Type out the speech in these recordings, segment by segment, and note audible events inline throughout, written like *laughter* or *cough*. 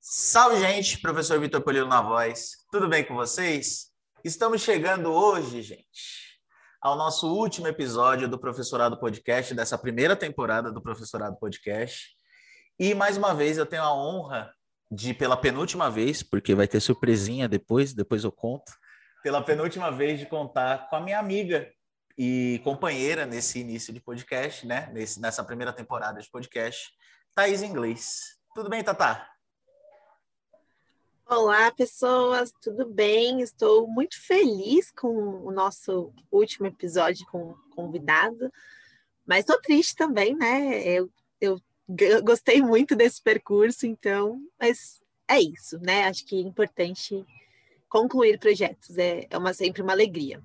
Salve, gente! Professor Vitor Polilo na voz. Tudo bem com vocês? Estamos chegando hoje, gente, ao nosso último episódio do Professorado Podcast, dessa primeira temporada do Professorado Podcast. E, mais uma vez, eu tenho a honra de, pela penúltima vez, porque vai ter surpresinha depois, depois eu conto, pela penúltima vez de contar com a minha amiga e companheira nesse início de podcast, né? Nesse, nessa primeira temporada de podcast, Thaís Inglês. Tudo bem, Tatá? Olá, pessoas, tudo bem? Estou muito feliz com o nosso último episódio com convidado, mas estou triste também, né? Eu, eu gostei muito desse percurso, então, mas é isso, né? Acho que é importante concluir projetos, é, é uma, sempre uma alegria.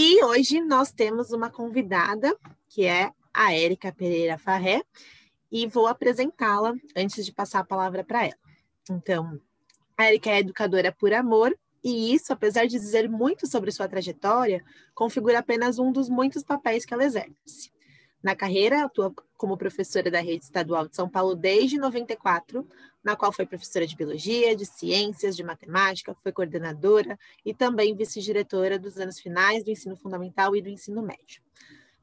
E hoje nós temos uma convidada, que é a Érica Pereira Farré, e vou apresentá-la antes de passar a palavra para ela. Então, a Erika é educadora por amor, e isso, apesar de dizer muito sobre sua trajetória, configura apenas um dos muitos papéis que ela exerce. Na carreira, atua como professora da Rede Estadual de São Paulo desde 94, na qual foi professora de biologia, de ciências, de matemática, foi coordenadora e também vice-diretora dos anos finais do ensino fundamental e do ensino médio.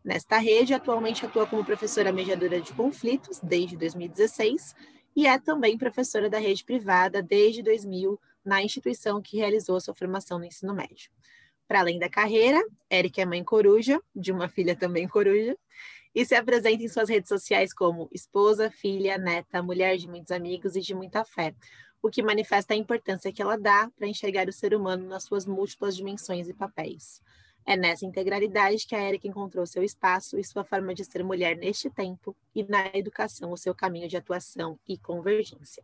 Nesta rede, atualmente atua como professora mediadora de conflitos desde 2016 e é também professora da rede privada desde 2000 na instituição que realizou sua formação no ensino médio. Para além da carreira, Érica é mãe coruja, de uma filha também coruja, e se apresenta em suas redes sociais como esposa, filha, neta, mulher de muitos amigos e de muita fé, o que manifesta a importância que ela dá para enxergar o ser humano nas suas múltiplas dimensões e papéis. É nessa integralidade que a Érica encontrou seu espaço e sua forma de ser mulher neste tempo e na educação o seu caminho de atuação e convergência.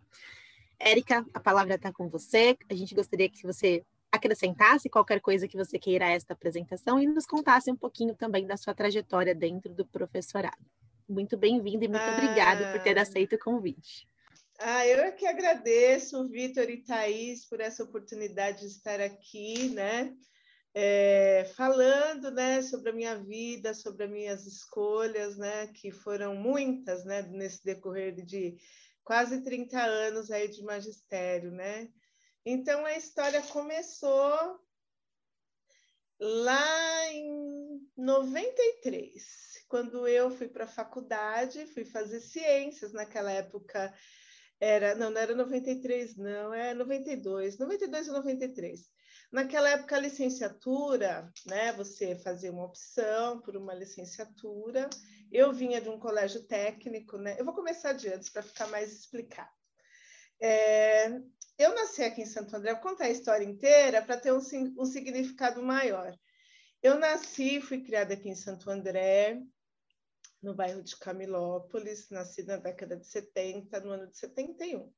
Érica, a palavra está com você. A gente gostaria que você acrescentasse qualquer coisa que você queira a esta apresentação e nos contasse um pouquinho também da sua trajetória dentro do professorado. Muito bem-vinda e muito ah, obrigada por ter aceito o convite. Ah, eu que agradeço, Vitor e Thaís, por essa oportunidade de estar aqui, né? é, falando né, sobre a minha vida, sobre as minhas escolhas, né, que foram muitas né, nesse decorrer de quase 30 anos aí de magistério. Né? Então, a história começou lá em 93, quando eu fui para a faculdade, fui fazer ciências naquela época. Era, não, não era 93, não, é 92, 92 ou 93. Naquela época, a licenciatura, né, você fazia uma opção por uma licenciatura. Eu vinha de um colégio técnico, né? Eu vou começar de antes para ficar mais explicado. É, eu nasci aqui em Santo André, vou contar a história inteira para ter um, um significado maior. Eu nasci, fui criada aqui em Santo André, no bairro de Camilópolis, nasci na década de 70, no ano de 71.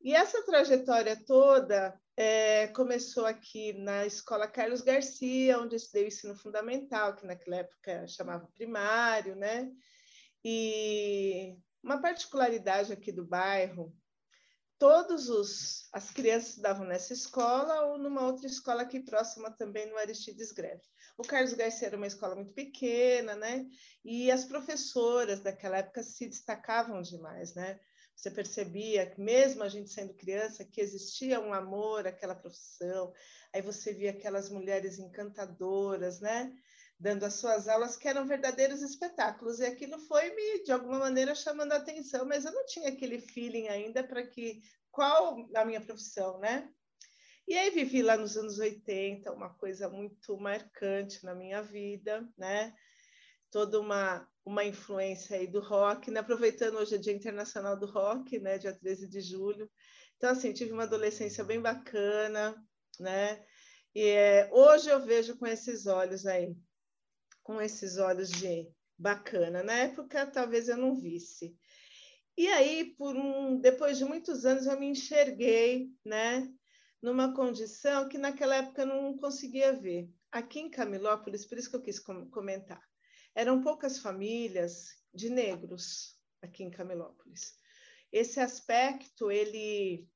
E essa trajetória toda é, começou aqui na Escola Carlos Garcia, onde eu estudei o ensino fundamental, que naquela época chamava primário, né? E uma particularidade aqui do bairro, todos os as crianças estudavam nessa escola ou numa outra escola aqui próxima também no Aristides Greve. O Carlos Garcia era uma escola muito pequena, né? E as professoras daquela época se destacavam demais, né? Você percebia mesmo a gente sendo criança, que existia um amor àquela profissão. Aí você via aquelas mulheres encantadoras, né? Dando as suas aulas, que eram verdadeiros espetáculos. E aquilo foi me, de alguma maneira, chamando a atenção, mas eu não tinha aquele feeling ainda para que. Qual a minha profissão, né? E aí vivi lá nos anos 80, uma coisa muito marcante na minha vida, né? Toda uma uma influência aí do rock, né? aproveitando hoje o Dia Internacional do Rock, né? dia 13 de julho. Então, assim, tive uma adolescência bem bacana, né? E é, hoje eu vejo com esses olhos aí, com esses olhos de bacana. Na época, talvez eu não visse. E aí, por um, depois de muitos anos, eu me enxerguei, né? Numa condição que naquela época eu não conseguia ver. Aqui em Camilópolis, por isso que eu quis comentar eram poucas famílias de negros aqui em Camilópolis. Esse aspecto ele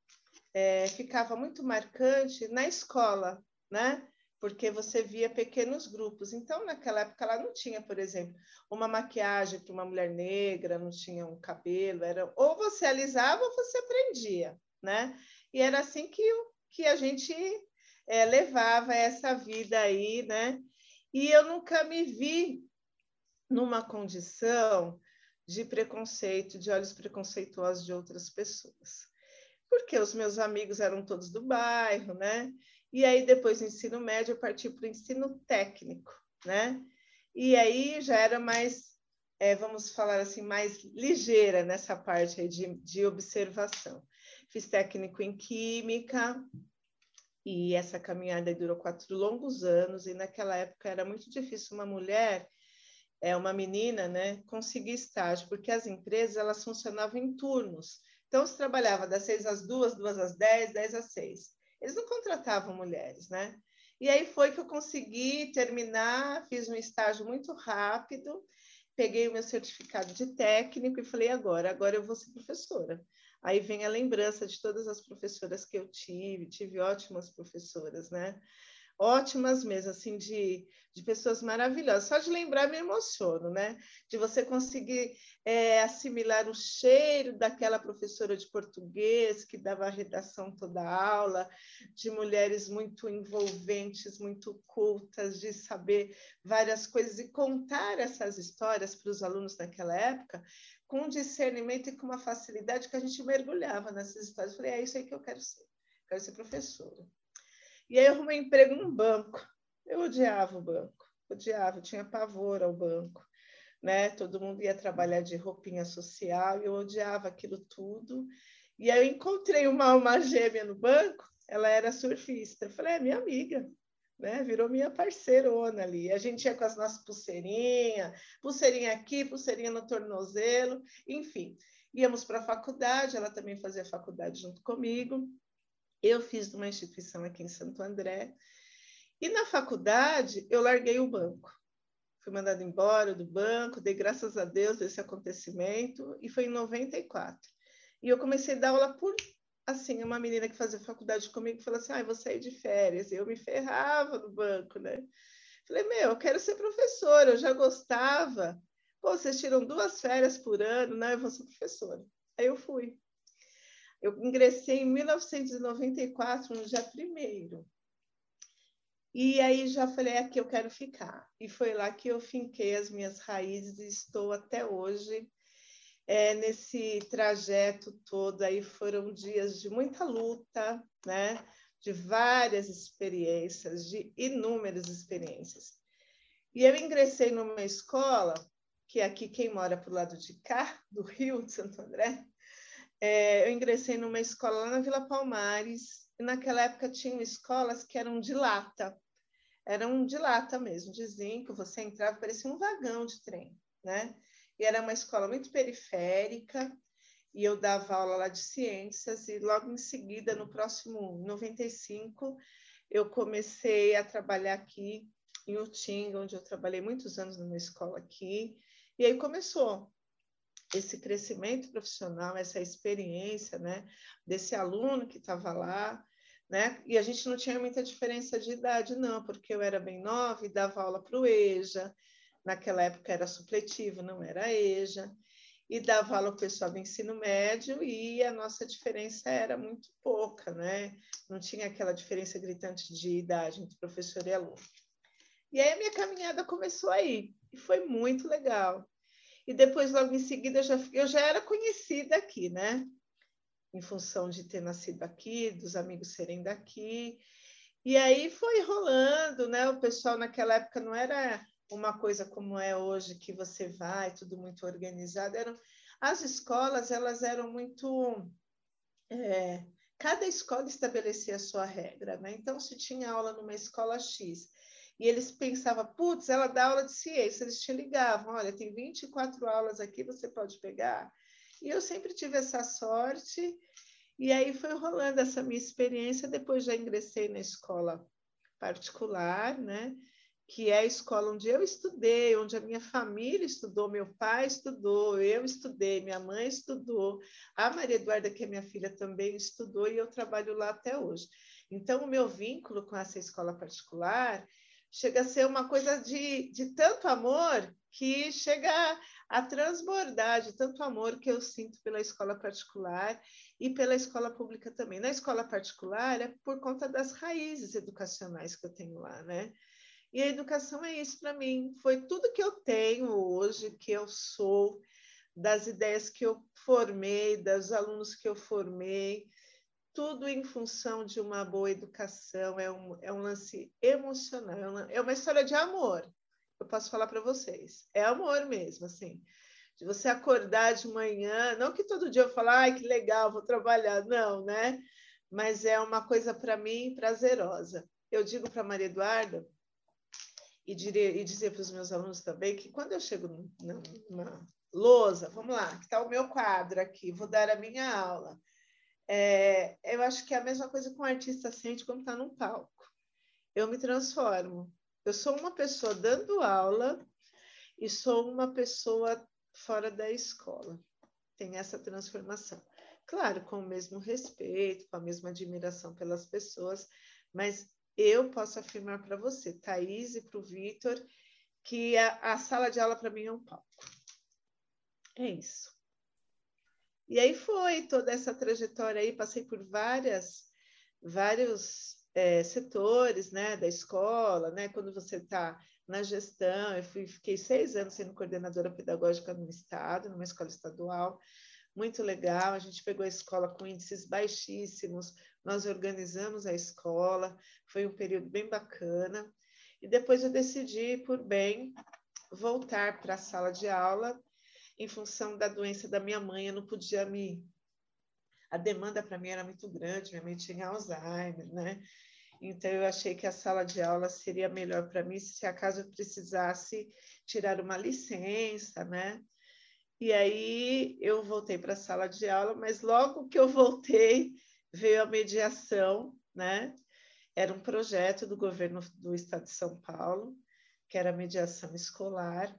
é, ficava muito marcante na escola, né? Porque você via pequenos grupos. Então, naquela época, ela não tinha, por exemplo, uma maquiagem para uma mulher negra, não tinha um cabelo, era ou você alisava ou você aprendia, né? E era assim que, que a gente é, levava essa vida aí, né? E eu nunca me vi numa condição de preconceito, de olhos preconceituosos de outras pessoas. Porque os meus amigos eram todos do bairro, né? E aí, depois do ensino médio, eu parti para o ensino técnico, né? E aí já era mais, é, vamos falar assim, mais ligeira nessa parte aí de, de observação. Fiz técnico em química, e essa caminhada durou quatro longos anos, e naquela época era muito difícil uma mulher, é uma menina, né, conseguir estágio, porque as empresas elas funcionavam em turnos. Então, se trabalhava das seis às duas, duas às dez, dez às seis. Eles não contratavam mulheres, né? E aí foi que eu consegui terminar, fiz um estágio muito rápido, peguei o meu certificado de técnico e falei agora, agora eu vou ser professora. Aí vem a lembrança de todas as professoras que eu tive, tive ótimas professoras, né? Ótimas mesmo, assim, de, de pessoas maravilhosas. Só de lembrar me emociono, né? De você conseguir é, assimilar o cheiro daquela professora de português que dava a redação toda a aula, de mulheres muito envolventes, muito cultas, de saber várias coisas e contar essas histórias para os alunos naquela época com discernimento e com uma facilidade que a gente mergulhava nessas histórias. falei, é isso aí que eu quero ser, quero ser professora. E aí eu arrumei emprego num banco. Eu odiava o banco, odiava, tinha pavor ao banco. Né? Todo mundo ia trabalhar de roupinha social e eu odiava aquilo tudo. E aí eu encontrei uma alma gêmea no banco, ela era surfista. Eu falei, é minha amiga, né? Virou minha parceirona ali. A gente ia com as nossas pulseirinhas, pulseirinha aqui, pulseirinha no tornozelo, enfim. Íamos para a faculdade, ela também fazia faculdade junto comigo. Eu fiz numa instituição aqui em Santo André. E na faculdade, eu larguei o banco. Fui mandada embora do banco, dei graças a Deus desse acontecimento, e foi em 94. E eu comecei a dar aula por, assim, uma menina que fazia faculdade comigo falou assim, ah, vou sair de férias. E eu me ferrava no banco, né? Falei, meu, eu quero ser professora, eu já gostava. Pô, vocês tiram duas férias por ano, né? Eu vou ser professora. Aí eu fui. Eu ingressei em 1994, no dia 1 e aí já falei, é aqui eu quero ficar. E foi lá que eu finquei as minhas raízes e estou até hoje é, nesse trajeto todo. Aí foram dias de muita luta, né? de várias experiências, de inúmeras experiências. E eu ingressei numa escola, que é aqui quem mora para o lado de cá, do Rio de Santo André, é, eu ingressei numa escola lá na Vila Palmares, e naquela época tinham escolas que eram de lata, eram de lata mesmo, de zinco, você entrava, parecia um vagão de trem, né? E era uma escola muito periférica, e eu dava aula lá de ciências, e logo em seguida, no próximo 95, eu comecei a trabalhar aqui em Utinga, onde eu trabalhei muitos anos numa escola aqui, e aí começou esse crescimento profissional, essa experiência, né, desse aluno que estava lá, né, e a gente não tinha muita diferença de idade, não, porque eu era bem nova e dava aula para o EJA, naquela época era supletivo, não era EJA, e dava aula para o pessoal do ensino médio e a nossa diferença era muito pouca, né, não tinha aquela diferença gritante de idade entre professor e aluno. E aí a minha caminhada começou aí, e foi muito legal e depois, logo em seguida, eu já, eu já era conhecida aqui, né? Em função de ter nascido aqui, dos amigos serem daqui. E aí foi rolando, né? O pessoal naquela época não era uma coisa como é hoje, que você vai, tudo muito organizado. Eram, as escolas, elas eram muito... É, cada escola estabelecia a sua regra, né? Então, se tinha aula numa escola X e eles pensavam, putz, ela dá aula de ciência. Eles te ligavam, olha, tem 24 aulas aqui, você pode pegar. E eu sempre tive essa sorte, e aí foi rolando essa minha experiência. Depois já ingressei na escola particular, né? que é a escola onde eu estudei, onde a minha família estudou, meu pai estudou, eu estudei, minha mãe estudou, a Maria Eduarda, que é minha filha, também estudou, e eu trabalho lá até hoje. Então, o meu vínculo com essa escola particular chega a ser uma coisa de, de tanto amor que chega a transbordar de tanto amor que eu sinto pela escola particular e pela escola pública também. Na escola particular é por conta das raízes educacionais que eu tenho lá, né? E a educação é isso para mim. Foi tudo que eu tenho hoje, que eu sou, das ideias que eu formei, dos alunos que eu formei, tudo em função de uma boa educação. É um, é um lance emocional, é uma, é história de amor. Eu posso falar para vocês. É amor mesmo, assim. De você acordar de manhã, não que todo dia eu falo, ai, que legal, vou trabalhar. Não, né? Mas é uma coisa para mim prazerosa. Eu digo para Maria Eduarda e, e dizer para os meus alunos também que quando eu chego numa lousa, vamos lá, que está o meu quadro aqui, vou dar a minha aula. É, eu acho que é a mesma coisa com o artista sente quando está num palco. Eu me transformo. Eu sou uma pessoa dando aula e sou uma pessoa fora da escola. Tem essa transformação. Claro, com o mesmo respeito, com a mesma admiração pelas pessoas, mas eu posso afirmar para você, Thaís e para o Vitor, que a, a, sala de aula para mim é um palco. É isso. E aí foi toda essa trajetória aí, passei por várias, vários é, setores né, da escola, né? Quando você está na gestão, eu fui, fiquei seis anos sendo coordenadora pedagógica no estado, numa escola estadual, muito legal. A gente pegou a escola com índices baixíssimos, nós organizamos a escola, foi um período bem bacana. E depois eu decidi, por bem, voltar para a sala de aula, em função da doença da minha mãe, eu não podia me. A demanda para mim era muito grande, minha mãe tinha Alzheimer, né? Então, eu achei que a sala de aula seria melhor para mim se acaso eu precisasse tirar uma licença, né? E aí eu voltei para a sala de aula, mas logo que eu voltei, veio a mediação, né? Era um projeto do governo do estado de São Paulo, que era mediação escolar.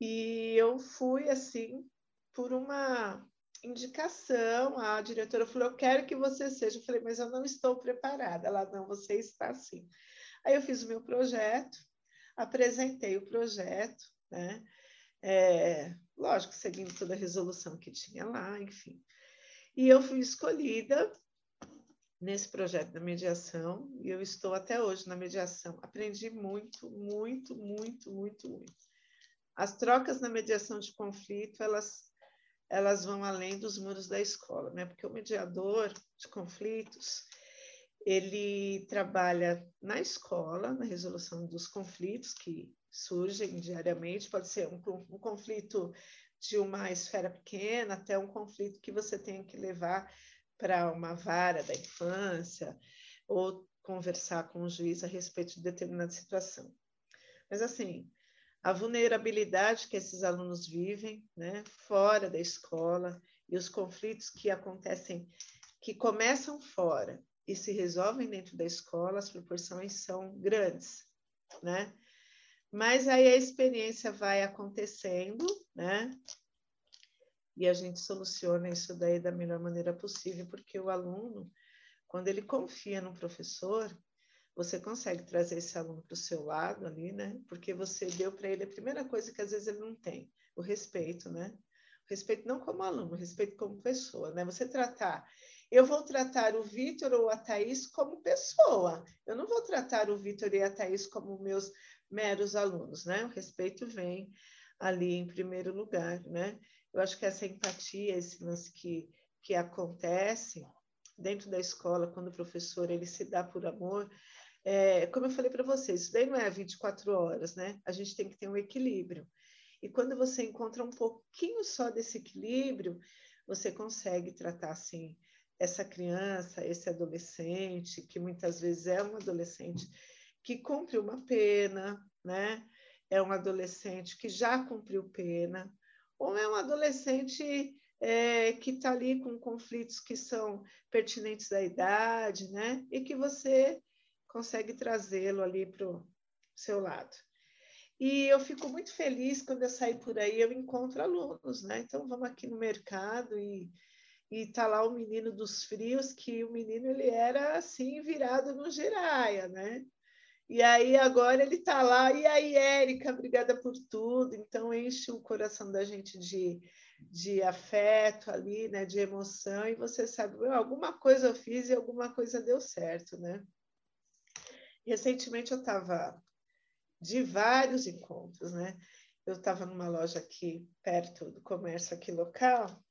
E eu fui assim por uma indicação, a diretora falou: "Eu quero que você seja". Eu falei: "Mas eu não estou preparada". Ela: "Não, você está sim". Aí eu fiz o meu projeto, apresentei o projeto, né? É, lógico, seguindo toda a resolução que tinha lá, enfim. E eu fui escolhida nesse projeto da mediação e eu estou até hoje na mediação. Aprendi muito, muito, muito, muito, muito. As trocas na mediação de conflito, elas elas vão além dos muros da escola, né? Porque o mediador de conflitos, ele trabalha na escola, na resolução dos conflitos que surgem diariamente, pode ser um, um conflito de uma esfera pequena até um conflito que você tem que levar para uma vara da infância ou conversar com o juiz a respeito de determinada situação. Mas assim, a vulnerabilidade que esses alunos vivem, né, fora da escola e os conflitos que acontecem, que começam fora e se resolvem dentro da escola, as proporções são grandes, né? Mas aí a experiência vai acontecendo, né? E a gente soluciona isso daí da melhor maneira possível, porque o aluno, quando ele confia no professor, você consegue trazer esse aluno para o seu lado ali, né? Porque você deu para ele a primeira coisa que às vezes ele não tem, o respeito, né? Respeito não como aluno, respeito como pessoa, né? Você tratar eu vou tratar o Vitor ou a Thaís como pessoa. Eu não vou tratar o Vitor e a Thaís como meus meros alunos, né? O respeito vem ali em primeiro lugar, né? Eu acho que essa empatia, esse lance que, que acontece dentro da escola, quando o professor ele se dá por amor, é, como eu falei para vocês, isso daí não é 24 horas, né? A gente tem que ter um equilíbrio. E quando você encontra um pouquinho só desse equilíbrio, você consegue tratar assim essa criança, esse adolescente, que muitas vezes é um adolescente que cumpre uma pena, né? É um adolescente que já cumpriu pena, ou é um adolescente é, que está ali com conflitos que são pertinentes à idade, né? E que você consegue trazê-lo ali para o seu lado. E eu fico muito feliz quando eu sair por aí, eu encontro alunos, né? Então, vamos aqui no mercado e e tá lá o menino dos frios, que o menino ele era assim virado no giraia, né? E aí agora ele tá lá, e aí, Érica, obrigada por tudo. Então enche o coração da gente de, de afeto ali, né? De emoção, e você sabe, alguma coisa eu fiz e alguma coisa deu certo, né? Recentemente eu estava de vários encontros, né? Eu estava numa loja aqui perto do comércio aqui local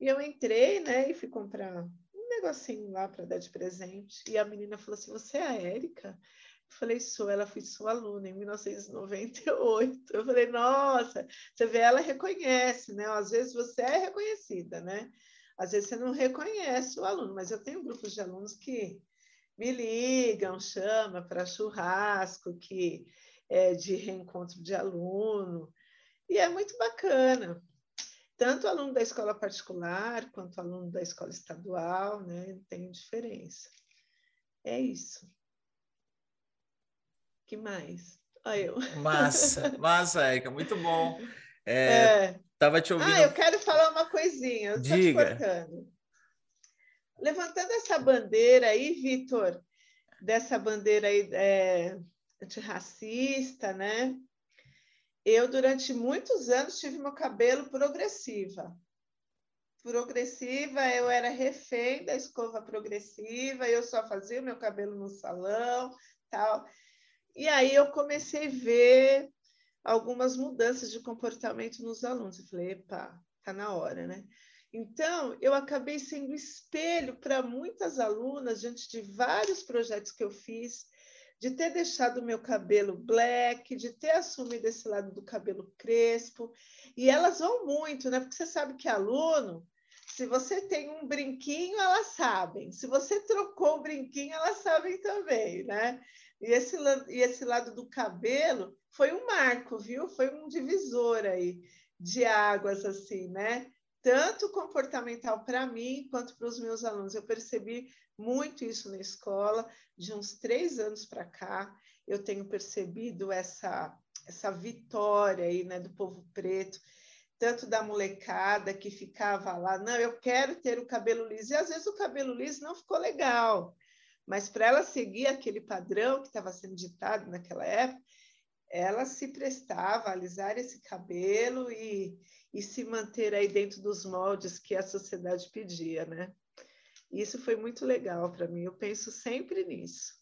e eu entrei, né, e fui comprar um negocinho lá para dar de presente. E a menina falou assim: Você é a Érica? Eu falei: Sou. Ela foi sua aluna em 1998. Eu falei: Nossa, você vê, ela reconhece, né? Às vezes você é reconhecida, né? Às vezes você não reconhece o aluno, mas eu tenho grupos de alunos que me ligam, chama para churrasco, que é de reencontro de aluno. E é muito bacana, tanto aluno da escola particular quanto aluno da escola estadual, né? Tem diferença. É isso. que mais? Olha eu. Massa, *laughs* massa, Érica, muito bom. É, é. Tava te ouvindo. Ah, eu quero falar uma coisinha. Eu Diga. Levantando essa bandeira aí, Vitor, dessa bandeira aí é, antirracista, né? Eu, durante muitos anos, tive meu cabelo progressiva. Progressiva, eu era refém da escova progressiva, eu só fazia o meu cabelo no salão, tal. E aí eu comecei a ver algumas mudanças de comportamento nos alunos. Eu falei, epa, tá na hora, né? Então, eu acabei sendo espelho para muitas alunas diante de vários projetos que eu fiz de ter deixado o meu cabelo black, de ter assumido esse lado do cabelo crespo. E elas vão muito, né? Porque você sabe que aluno, se você tem um brinquinho, elas sabem. Se você trocou o brinquinho, elas sabem também, né? E esse, e esse lado do cabelo foi um marco, viu? Foi um divisor aí de águas, assim, né? Tanto comportamental para mim quanto para os meus alunos. Eu percebi muito isso na escola. De uns três anos para cá, eu tenho percebido essa, essa vitória aí, né, do povo preto, tanto da molecada que ficava lá, não, eu quero ter o cabelo liso, e às vezes o cabelo liso não ficou legal, mas para ela seguir aquele padrão que estava sendo ditado naquela época, ela se prestava a alisar esse cabelo e, e se manter aí dentro dos moldes que a sociedade pedia, né? Isso foi muito legal para mim. Eu penso sempre nisso.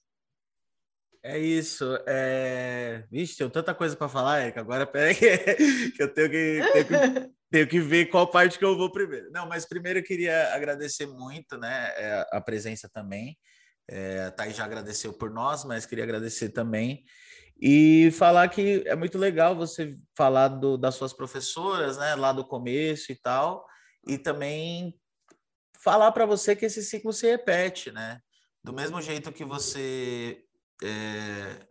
É isso. É... Vixe, tenho tanta coisa para falar, Erika. Agora, *laughs* peraí, que eu tenho que, tenho que, *laughs* tenho que ver qual parte que eu vou primeiro. Não, mas primeiro eu queria agradecer muito né, é, a presença também. É, a Thaís já agradeceu por nós, mas queria agradecer também. E falar que é muito legal você falar do, das suas professoras, né, lá do começo e tal, e também falar para você que esse ciclo se repete, né? Do mesmo jeito que você é,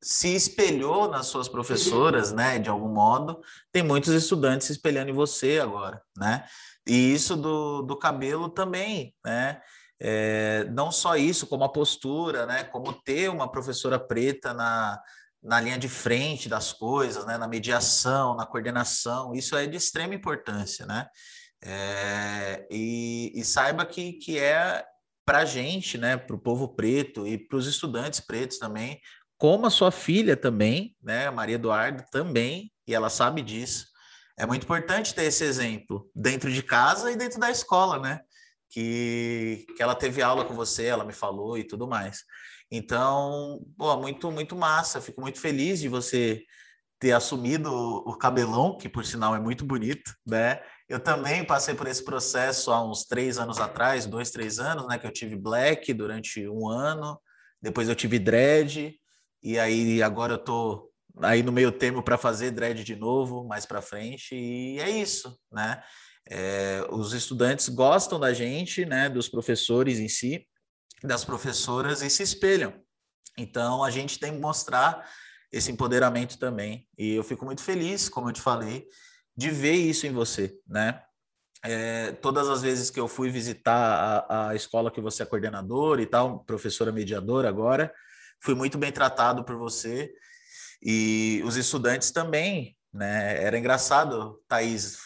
se espelhou nas suas professoras, né, de algum modo, tem muitos estudantes se espelhando em você agora, né? E isso do, do cabelo também, né? É, não só isso, como a postura, né? Como ter uma professora preta na, na linha de frente das coisas, né? Na mediação, na coordenação, isso é de extrema importância, né? É, e, e, saiba que, que é para a gente, né, para o povo preto e para os estudantes pretos também, como a sua filha também, né, Maria Eduardo também, e ela sabe disso. É muito importante ter esse exemplo dentro de casa e dentro da escola, né? Que, que ela teve aula com você, ela me falou e tudo mais. Então, pô, muito, muito massa. Fico muito feliz de você ter assumido o, cabelão, que por sinal é muito bonito, né? Eu também passei por esse processo há uns três anos atrás, dois, três anos, né? Que eu tive black durante um ano, depois eu tive dread, e aí agora eu tô aí no meio termo para fazer dread de novo, mais para frente, e é isso, né? É, os estudantes gostam da gente, né? Dos professores em si, das professoras e se espelham. Então a gente tem que mostrar esse empoderamento também. E eu fico muito feliz, como eu te falei, de ver isso em você, né? É, todas as vezes que eu fui visitar a, a escola que você é coordenador e tal, professora mediadora agora, fui muito bem tratado por você e os estudantes também, né? Era engraçado, Thaís,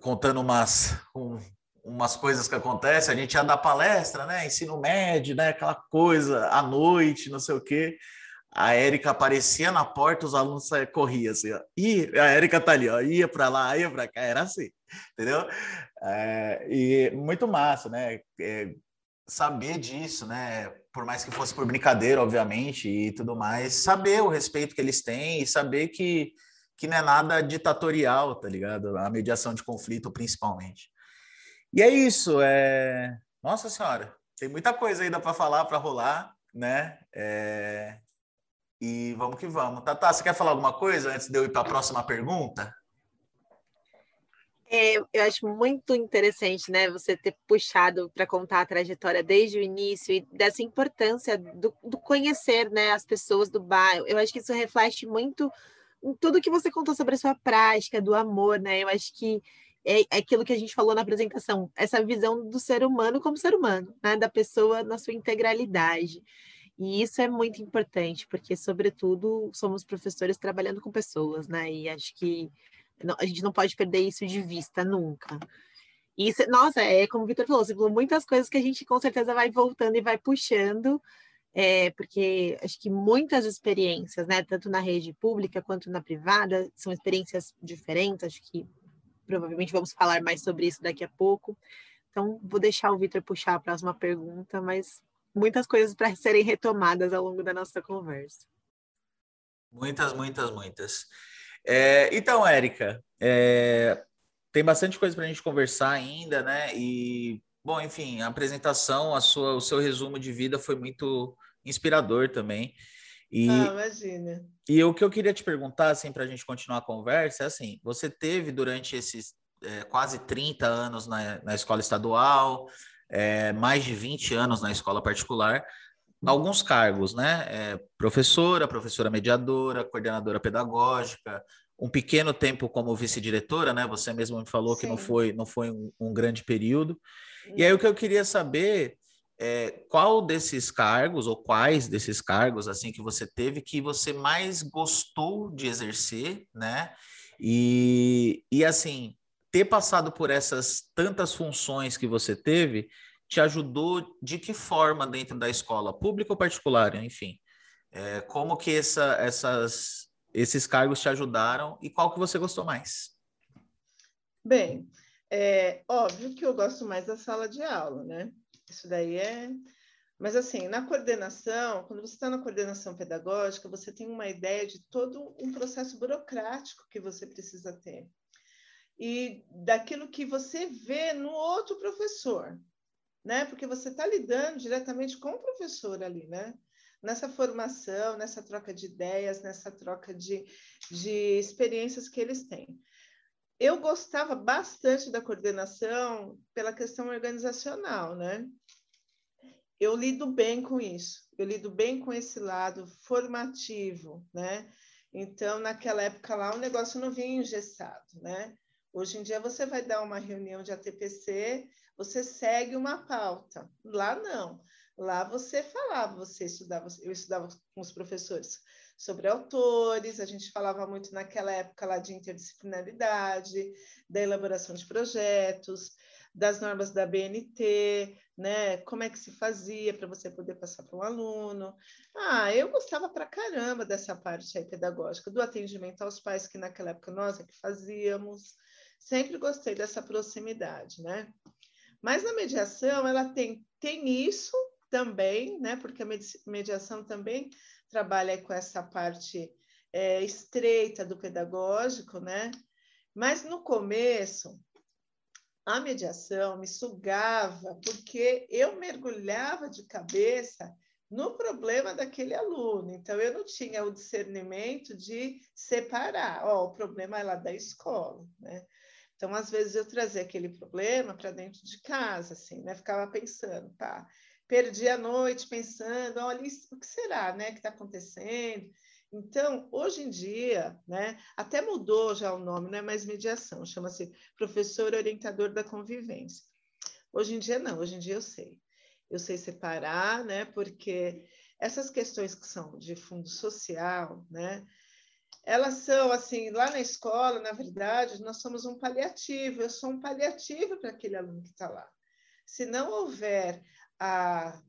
contando umas, um, umas coisas que acontecem, a gente ia dar palestra, né? Ensino médio, né? Aquela coisa à noite, não sei o quê. A Érica aparecia na porta, os alunos corriam assim, ó. E a Érica tá ali, ó. Ia para lá, ia para cá, era assim, entendeu? É, e muito massa, né? É, saber disso, né? Por mais que fosse por brincadeira, obviamente, e tudo mais, saber o respeito que eles têm e saber que, que não é nada ditatorial, tá ligado? A mediação de conflito, principalmente. E é isso. É... Nossa Senhora, tem muita coisa ainda para falar, para rolar, né? É... E vamos que vamos. Tata, você quer falar alguma coisa antes de eu ir para a próxima pergunta? É, eu acho muito interessante, né, você ter puxado para contar a trajetória desde o início e dessa importância do, do, conhecer, né, as pessoas do bairro. Eu acho que isso reflete muito tudo que você contou sobre a sua prática, do amor, né? Eu acho que é, aquilo que a gente falou na apresentação, essa visão do ser humano como ser humano, né, da pessoa na sua integralidade. E isso é muito importante, porque, sobretudo, somos professores trabalhando com pessoas, né? E acho que a gente não pode perder isso de vista nunca. E, nossa, é como o Vitor falou, você falou muitas coisas que a gente com certeza vai voltando e vai puxando, é, porque acho que muitas experiências, né, tanto na rede pública quanto na privada, são experiências diferentes, acho que provavelmente vamos falar mais sobre isso daqui a pouco. Então, vou deixar o Vitor puxar a próxima pergunta, mas muitas coisas para *laughs* serem retomadas ao longo da nossa conversa. Muitas, muitas, muitas. É, então, Érica, é, tem bastante coisa para a gente conversar ainda, né? E, bom, enfim, a apresentação, a sua, o seu resumo de vida foi muito inspirador também. E, ah, imagina. E o que eu queria te perguntar, assim, para a gente continuar a conversa, é assim, você teve durante esses é, quase 30 anos na, na escola estadual, é, mais de 20 anos na escola particular, alguns cargos, né? É, professora, professora mediadora, coordenadora pedagógica, um pequeno tempo como vice-diretora, né? Você mesmo me falou Sim. que não foi, não foi um, um grande período. E aí o que eu queria saber é qual desses cargos ou quais desses cargos assim que você teve que você mais gostou de exercer, né? E, e assim ter passado por essas tantas funções que você teve te ajudou de que forma dentro da escola, pública ou particular, enfim? É, como que essa, essas, esses cargos te ajudaram e qual que você gostou mais? Bem, é óbvio que eu gosto mais da sala de aula, né? Isso daí é. Mas, assim, na coordenação, quando você está na coordenação pedagógica, você tem uma ideia de todo um processo burocrático que você precisa ter. E daquilo que você vê no outro professor né? Porque você está lidando diretamente com o professor ali, né? Nessa formação, nessa troca de ideias, nessa troca de, de experiências que eles têm. Eu gostava bastante da coordenação pela questão organizacional, né? Eu lido bem com isso, eu lido bem com esse lado formativo, né? Então, naquela época lá, o negócio não vinha engessado, né? Hoje em dia, você vai dar uma reunião de ATPC, você segue uma pauta. Lá não. Lá você falava, você estudava, eu estudava com os professores sobre autores, a gente falava muito naquela época lá de interdisciplinaridade, da elaboração de projetos, das normas da BNT, né? Como é que se fazia para você poder passar para um aluno. Ah, eu gostava pra caramba dessa parte aí pedagógica, do atendimento aos pais, que naquela época nós é que fazíamos. Sempre gostei dessa proximidade, né? Mas na mediação, ela tem, tem isso também, né? Porque a mediação também trabalha com essa parte é, estreita do pedagógico, né? Mas no começo, a mediação me sugava, porque eu mergulhava de cabeça no problema daquele aluno. Então, eu não tinha o discernimento de separar, ó, o problema é lá da escola, né? Então, às vezes, eu trazia aquele problema para dentro de casa, assim, né? Ficava pensando, tá? Perdi a noite pensando, olha, isso, o que será, né, que está acontecendo? Então, hoje em dia, né, até mudou já o nome, não é mais mediação, chama-se professor orientador da convivência. Hoje em dia, não, hoje em dia eu sei. Eu sei separar, né, porque essas questões que são de fundo social, né, elas são assim, lá na escola, na verdade, nós somos um paliativo, eu sou um paliativo para aquele aluno que está lá. Se não houver a,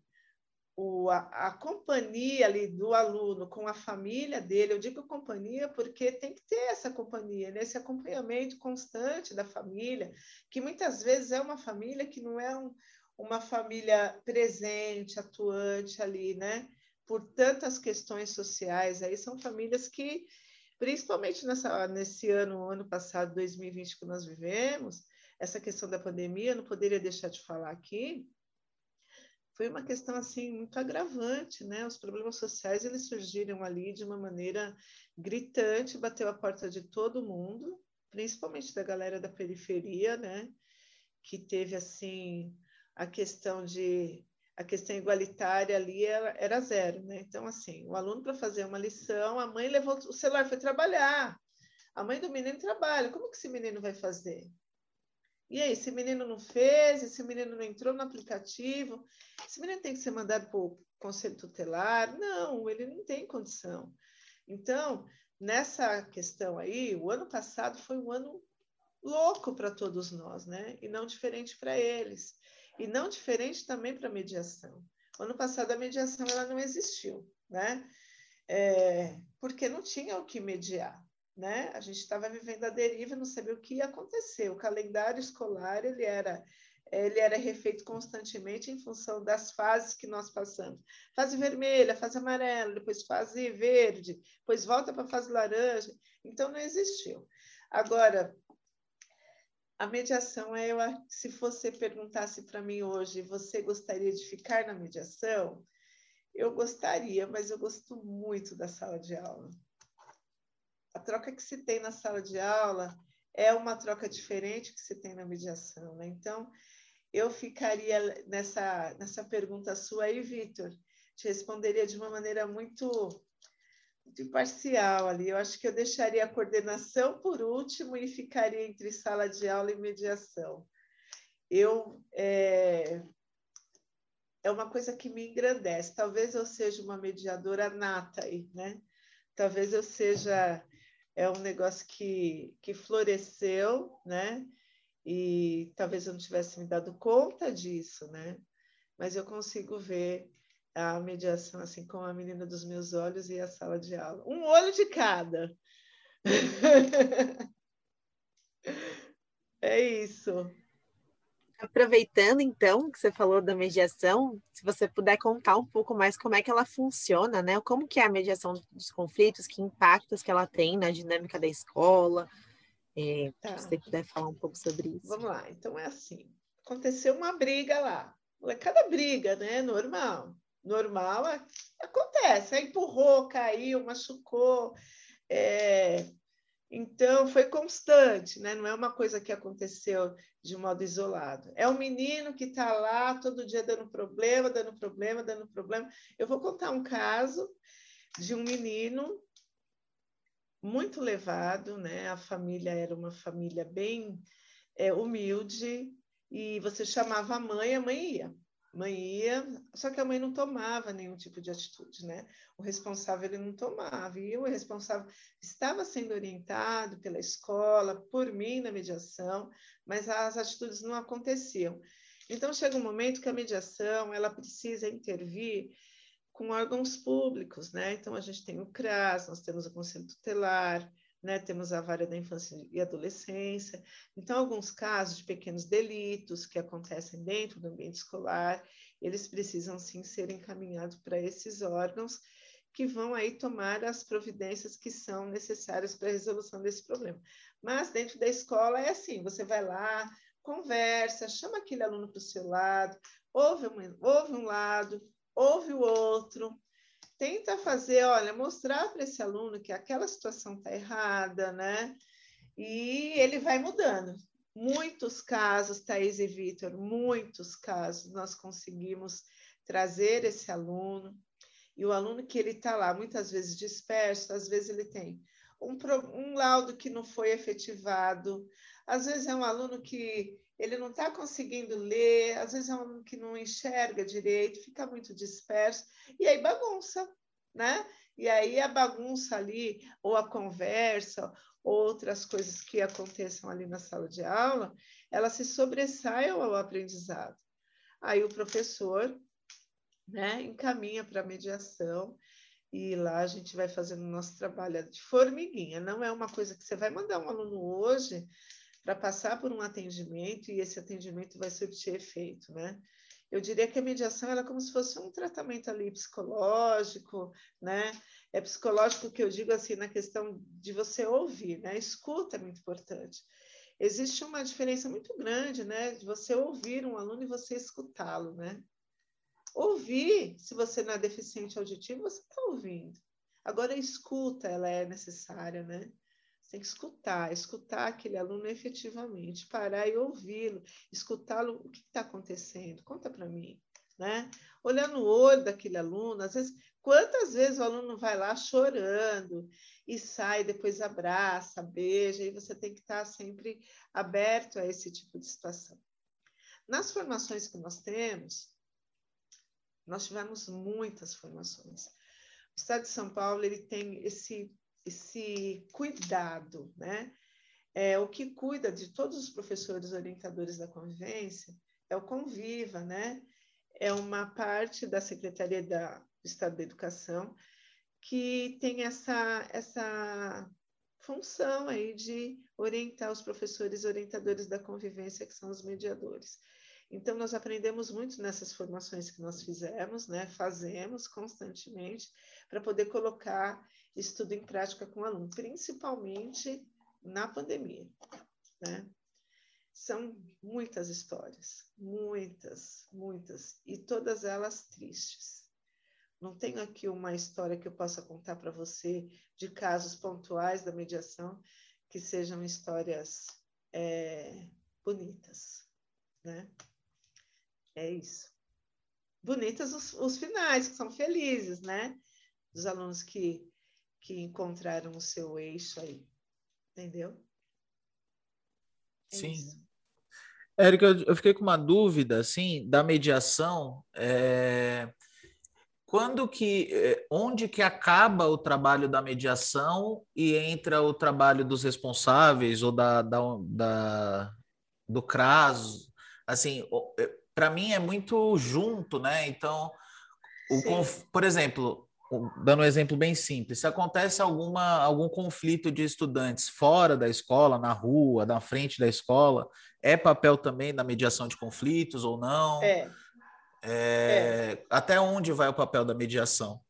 o, a, a, companhia ali do aluno com a família dele, eu digo companhia porque tem que ter essa companhia, né? acompanhamento constante da família, que muitas vezes é uma família que não é um, uma família presente, atuante ali, né? Por tantas questões sociais, aí são famílias que principalmente nessa, nesse ano, ano passado, 2020, que nós vivemos, essa questão da pandemia, não poderia deixar de falar aqui, foi uma questão assim muito agravante, né? Os problemas sociais eles surgiram ali de uma maneira gritante, bateu a porta de todo mundo, principalmente da galera da periferia, né? Que teve assim a questão de a questão igualitária ali era, era zero, né? Então, assim, o aluno para fazer uma lição, a mãe levou o celular, foi trabalhar. A mãe do menino trabalha, como que esse menino vai fazer? E aí, esse menino não fez, esse menino não entrou no aplicativo, esse menino tem que ser mandado para o conselho tutelar? Não, ele não tem condição. Então, nessa questão aí, o ano passado foi um ano louco para todos nós, né? E não diferente para eles. E não diferente também para a mediação. Ano passado a mediação ela não existiu, né? É, porque não tinha o que mediar, né? A gente estava vivendo a deriva, não sabia o que ia acontecer. O calendário escolar ele era ele era refeito constantemente em função das fases que nós passamos. Fase vermelha, fase amarela, depois fase verde, depois volta para a fase laranja. Então não existiu. Agora, a mediação é, eu, se você perguntasse para mim hoje, você gostaria de ficar na mediação? Eu gostaria, mas eu gosto muito da sala de aula. A troca que se tem na sala de aula é uma troca diferente que se tem na mediação, né? Então, eu ficaria nessa, nessa pergunta sua aí, Vitor, te responderia de uma maneira muito muito imparcial ali. Eu acho que eu deixaria a coordenação por último e ficaria entre sala de aula e mediação. Eu é, é uma coisa que me engrandece. Talvez eu seja uma mediadora nata aí, né? Talvez eu seja é um negócio que, que floresceu, né? E talvez eu não tivesse me dado conta disso, né? Mas eu consigo ver a mediação assim com a menina dos meus olhos e a sala de aula. Um olho de cada. *laughs* é isso. Aproveitando então que você falou da mediação, se você puder contar um pouco mais como é que ela funciona, né? Como que é a mediação dos conflitos, que impactos que ela tem na dinâmica da escola, é, tá. se você puder falar um pouco sobre isso. Vamos lá, então é assim, aconteceu uma briga lá, cada briga, né, normal, normal, acontece. Aí empurrou, caiu, machucou. É... Então, foi constante, né? não é uma coisa que aconteceu de modo isolado. É um menino que está lá todo dia dando problema, dando problema, dando problema. Eu vou contar um caso de um menino muito levado, né? A família era uma família bem é, humilde e você chamava a mãe, a mãe ia mãe ia, só que a mãe não tomava nenhum tipo de atitude, né? O responsável ele não tomava, e o responsável estava sendo orientado pela escola, por mim na mediação, mas as atitudes não aconteciam. Então chega um momento que a mediação ela precisa intervir com órgãos públicos, né? Então a gente tem o CRAS, nós temos o Conselho Tutelar, né? Temos a vara da infância e adolescência. Então, alguns casos de pequenos delitos que acontecem dentro do ambiente escolar, eles precisam sim ser encaminhados para esses órgãos que vão aí tomar as providências que são necessárias para a resolução desse problema. Mas dentro da escola é assim, você vai lá, conversa, chama aquele aluno para o seu lado, ouve um, ouve um lado, ouve o outro, tenta fazer, olha, mostrar para esse aluno que aquela situação está errada, né? E ele vai mudando. Muitos casos, Thaís e Vitor, muitos casos nós conseguimos trazer esse aluno, e o aluno que ele está lá, muitas vezes disperso, às vezes ele tem um, um laudo que não foi efetivado, às vezes é um aluno que ele não está conseguindo ler, às vezes é um que não enxerga direito, fica muito disperso, e aí bagunça, né? E aí a bagunça ali, ou a conversa, outras coisas que aconteçam ali na sala de aula, elas se sobressaiam ao aprendizado. Aí o professor né, encaminha para a mediação e lá a gente vai fazendo o nosso trabalho de formiguinha. Não é uma coisa que você vai mandar um aluno hoje para passar por um atendimento e esse atendimento vai surtir efeito, né? Eu diria que a mediação é como se fosse um tratamento ali psicológico, né? É psicológico que eu digo assim na questão de você ouvir, né? A escuta é muito importante. Existe uma diferença muito grande, né? De você ouvir um aluno e você escutá-lo, né? Ouvir, se você não é deficiente auditivo, você está ouvindo. Agora, a escuta, ela é necessária, né? Você tem que escutar, escutar aquele aluno efetivamente, parar e ouvi-lo, escutá-lo, o que está acontecendo? Conta para mim, né? Olhar no olho daquele aluno, às vezes, quantas vezes o aluno vai lá chorando e sai, depois abraça, beija, e você tem que estar sempre aberto a esse tipo de situação. Nas formações que nós temos, nós tivemos muitas formações. O Estado de São Paulo ele tem esse esse cuidado, né? É, o que cuida de todos os professores orientadores da convivência é o Conviva, né? É uma parte da Secretaria da, do Estado da Educação que tem essa, essa função aí de orientar os professores orientadores da convivência, que são os mediadores. Então, nós aprendemos muito nessas formações que nós fizemos, né? fazemos constantemente, para poder colocar estudo em prática com o aluno, principalmente na pandemia. Né? São muitas histórias, muitas, muitas, e todas elas tristes. Não tenho aqui uma história que eu possa contar para você de casos pontuais da mediação que sejam histórias é, bonitas, né? É isso. Bonitas os, os finais, que são felizes, né? Dos alunos que que encontraram o seu eixo aí. Entendeu? É Sim. Isso. Érica, eu fiquei com uma dúvida, assim, da mediação. É... Quando que, é, onde que acaba o trabalho da mediação e entra o trabalho dos responsáveis ou da, da, da do CRAS? Assim, é, para mim é muito junto, né? Então, o, por exemplo, dando um exemplo bem simples, se acontece alguma, algum conflito de estudantes fora da escola, na rua, na frente da escola, é papel também da mediação de conflitos ou não? É. é, é. Até onde vai o papel da mediação?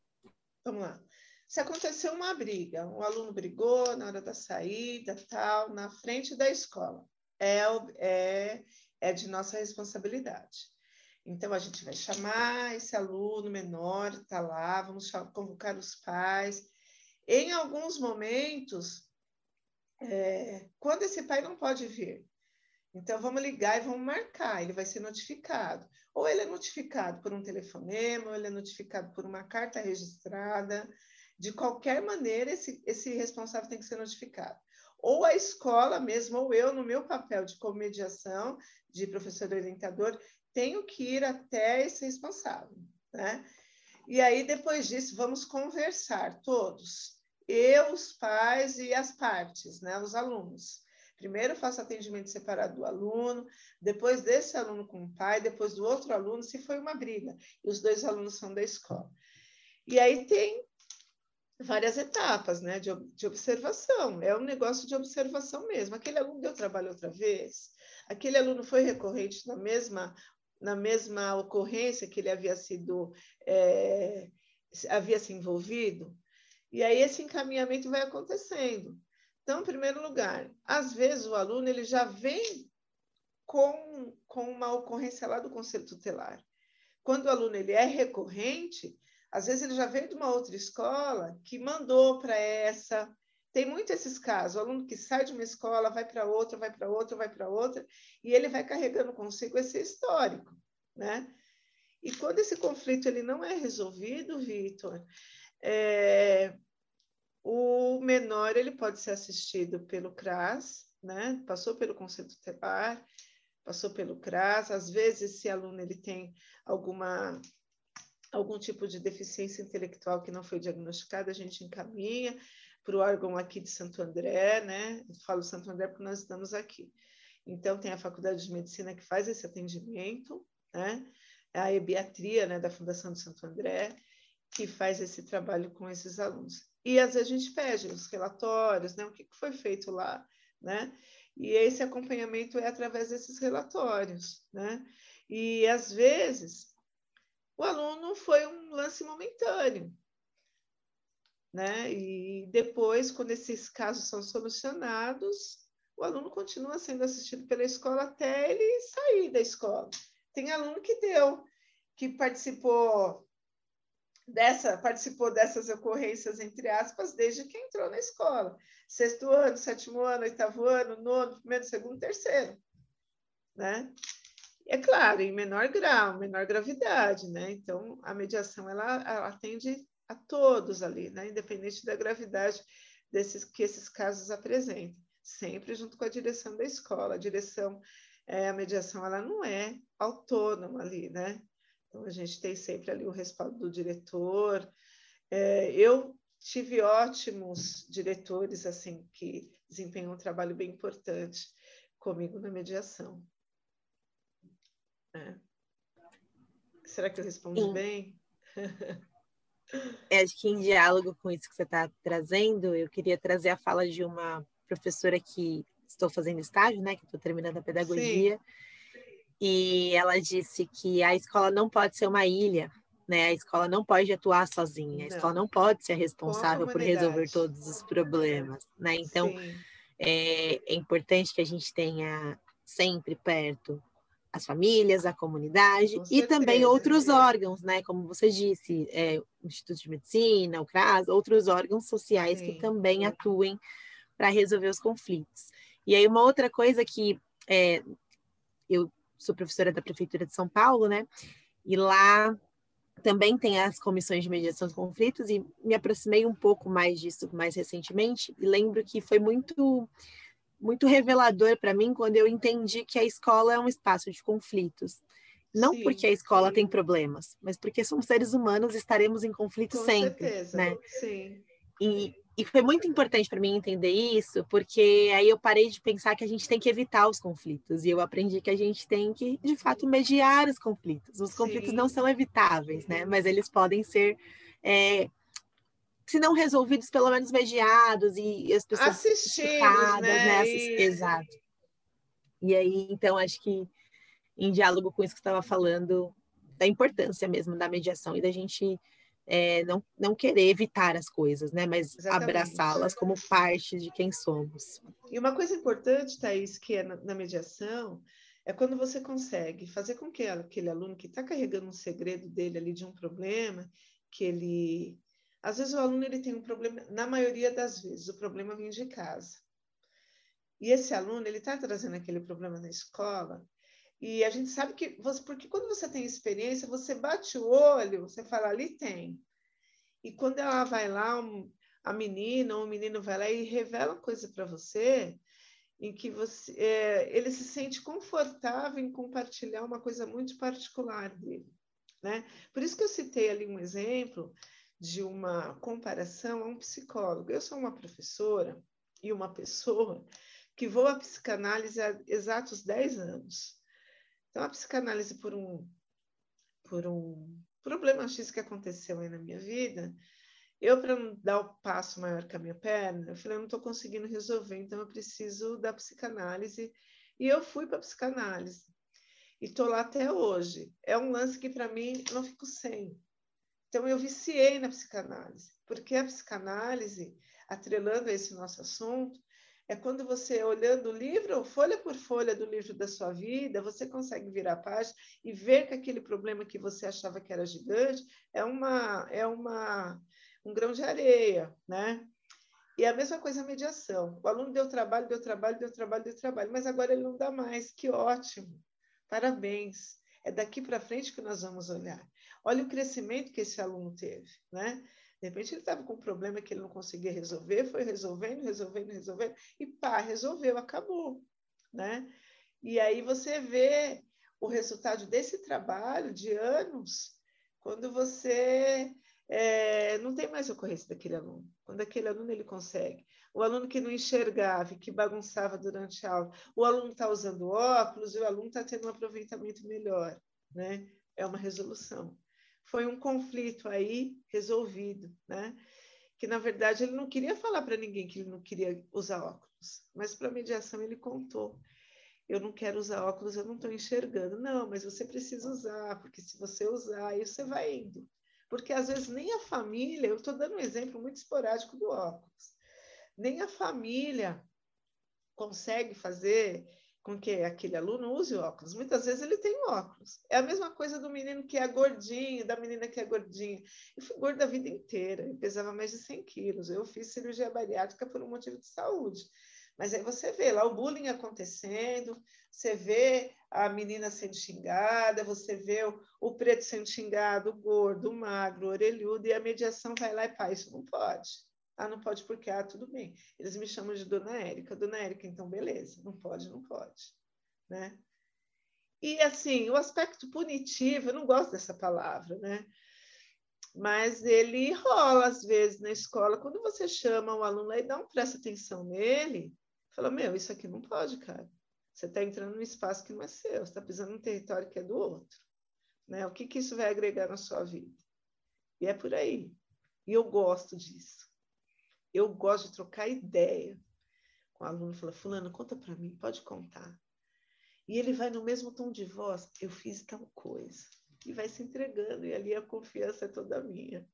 Vamos lá. Se aconteceu uma briga, um aluno brigou na hora da saída, tal, na frente da escola, é, é, é de nossa responsabilidade. Então, a gente vai chamar esse aluno menor, está lá, vamos convocar os pais. Em alguns momentos, é, quando esse pai não pode vir, então vamos ligar e vamos marcar, ele vai ser notificado. Ou ele é notificado por um telefonema, ou ele é notificado por uma carta registrada. De qualquer maneira, esse, esse responsável tem que ser notificado. Ou a escola mesmo, ou eu, no meu papel de comediação, de professor orientador, tenho que ir até esse responsável, né? E aí, depois disso, vamos conversar todos, eu, os pais e as partes, né? Os alunos. Primeiro faço atendimento separado do aluno, depois desse aluno com o pai, depois do outro aluno, se foi uma briga, e os dois alunos são da escola. E aí tem várias etapas, né, de, de observação. É um negócio de observação mesmo. Aquele aluno deu trabalho outra vez? Aquele aluno foi recorrente na mesma na mesma ocorrência que ele havia sido é, havia se envolvido? E aí esse encaminhamento vai acontecendo. Então em primeiro lugar às vezes o aluno ele já vem com, com uma ocorrência lá do conselho tutelar. Quando o aluno ele é recorrente às vezes ele já veio de uma outra escola que mandou para essa tem muito esses casos, o aluno que sai de uma escola, vai para outra, vai para outra, vai para outra, e ele vai carregando consigo esse histórico, né? E quando esse conflito ele não é resolvido, Vitor, é, o menor ele pode ser assistido pelo CRAS, né? Passou pelo conceito tutelar, passou pelo CRAS. Às vezes, esse aluno ele tem alguma algum tipo de deficiência intelectual que não foi diagnosticada, a gente encaminha para o órgão aqui de Santo André, né? Eu falo Santo André porque nós estamos aqui. Então, tem a Faculdade de Medicina que faz esse atendimento, né? A ebiatria, né, da Fundação de Santo André, que faz esse trabalho com esses alunos. E às vezes a gente pede os relatórios, né? O que foi feito lá, né? E esse acompanhamento é através desses relatórios, né? E às vezes o aluno foi um lance momentâneo, né? E depois, quando esses casos são solucionados, o aluno continua sendo assistido pela escola até ele sair da escola. Tem aluno que deu, que participou dessa, participou dessas ocorrências, entre aspas, desde que entrou na escola. Sexto ano, sétimo ano, oitavo ano, nono, primeiro, segundo, terceiro. Né? É claro, em menor grau, menor gravidade, né? Então, a mediação, ela, ela atende a todos ali, né? Independente da gravidade desses que esses casos apresentem. Sempre junto com a direção da escola. A direção, é, a mediação, ela não é autônoma ali, né? Então, a gente tem sempre ali o respaldo do diretor. É, eu tive ótimos diretores, assim, que desempenham um trabalho bem importante comigo na mediação. É. Será que eu respondi Sim. bem? *laughs* é, acho que em diálogo com isso que você está trazendo, eu queria trazer a fala de uma professora que estou fazendo estágio, né? Que estou terminando a pedagogia. Sim e ela disse que a escola não pode ser uma ilha, né? A escola não pode atuar sozinha, a não. escola não pode ser responsável por resolver todos os problemas, né? Então, é, é, importante que a gente tenha sempre perto as famílias, a comunidade e também outros órgãos, né? Como você disse, é, Instituto de Medicina, o CRAS, outros órgãos sociais Sim. que também atuem para resolver os conflitos. E aí, uma outra coisa que é, eu sou professora da Prefeitura de São Paulo, né? E lá também tem as comissões de mediação de conflitos e me aproximei um pouco mais disso mais recentemente e lembro que foi muito muito revelador para mim quando eu entendi que a escola é um espaço de conflitos. Não sim, porque a escola sim. tem problemas, mas porque somos seres humanos e estaremos em conflito Com sempre, certeza. né? Sim. E, e foi muito importante para mim entender isso, porque aí eu parei de pensar que a gente tem que evitar os conflitos, e eu aprendi que a gente tem que, de fato, mediar os conflitos. Os Sim. conflitos não são evitáveis, né? Mas eles podem ser, é, se não resolvidos, pelo menos mediados, e as pessoas assistidas, né? né? E... Exato. E aí, então, acho que em diálogo com isso que estava falando, da importância mesmo da mediação e da gente é, não, não querer evitar as coisas, né? Mas abraçá-las como parte de quem somos. E uma coisa importante, Thaís, que é na, na mediação, é quando você consegue fazer com que aquele aluno que está carregando um segredo dele ali de um problema, que ele... Às vezes o aluno ele tem um problema, na maioria das vezes, o problema vem de casa. E esse aluno, ele está trazendo aquele problema na escola, e a gente sabe que você, porque quando você tem experiência, você bate o olho, você fala ali tem. E quando ela vai lá, a menina ou o menino vai lá e revela coisa para você, em que você, é, ele se sente confortável em compartilhar uma coisa muito particular dele, né? Por isso que eu citei ali um exemplo de uma comparação a um psicólogo. Eu sou uma professora e uma pessoa que vou à psicanálise há exatos 10 anos. Então, a psicanálise por um, por um problema X que aconteceu aí na minha vida, eu, para não dar o passo maior que a minha perna, eu falei, eu não estou conseguindo resolver, então eu preciso da psicanálise. E eu fui para a psicanálise. E estou lá até hoje. É um lance que, para mim, não fico sem. Então, eu viciei na psicanálise, porque a psicanálise, atrelando a esse nosso assunto, é quando você, olhando o livro, folha por folha do livro da sua vida, você consegue virar a página e ver que aquele problema que você achava que era gigante é, uma, é uma, um grão de areia, né? E a mesma coisa a mediação. O aluno deu trabalho, deu trabalho, deu trabalho, deu trabalho, mas agora ele não dá mais. Que ótimo! Parabéns! É daqui para frente que nós vamos olhar. Olha o crescimento que esse aluno teve, né? De repente ele estava com um problema que ele não conseguia resolver, foi resolvendo, resolvendo, resolvendo, e pá, resolveu, acabou, né? E aí você vê o resultado desse trabalho de anos, quando você é, não tem mais ocorrência daquele aluno. Quando aquele aluno ele consegue. O aluno que não enxergava, que bagunçava durante a aula, o aluno está usando óculos e o aluno está tendo um aproveitamento melhor, né? É uma resolução. Foi um conflito aí resolvido, né? Que na verdade ele não queria falar para ninguém que ele não queria usar óculos, mas para mediação ele contou eu não quero usar óculos, eu não estou enxergando. Não, mas você precisa usar, porque se você usar, aí você vai indo porque às vezes nem a família, eu estou dando um exemplo muito esporádico do óculos, nem a família consegue fazer com que aquele aluno use óculos. Muitas vezes ele tem óculos. É a mesma coisa do menino que é gordinho, da menina que é gordinha. Eu fui gorda a vida inteira, eu pesava mais de 100 quilos. Eu fiz cirurgia bariátrica por um motivo de saúde. Mas aí você vê lá o bullying acontecendo, você vê a menina sendo xingada, você vê o, o preto sendo xingado, o gordo, o magro, o orelhudo, e a mediação vai lá e pá, isso não pode. Ah, não pode porque, ah, tudo bem. Eles me chamam de Dona Érica. Dona Érica, então beleza, não pode, não pode. Né? E, assim, o aspecto punitivo, eu não gosto dessa palavra, né? Mas ele rola às vezes na escola. Quando você chama o aluno e não presta atenção nele, Falou, meu, isso aqui não pode, cara. Você está entrando num espaço que não é seu, você está pisando num território que é do outro. Né? O que, que isso vai agregar na sua vida? E é por aí. E eu gosto disso. Eu gosto de trocar ideia com o aluno. Fala, fulano, conta para mim, pode contar. E ele vai no mesmo tom de voz, eu fiz tal coisa. E vai se entregando, e ali a confiança é toda minha.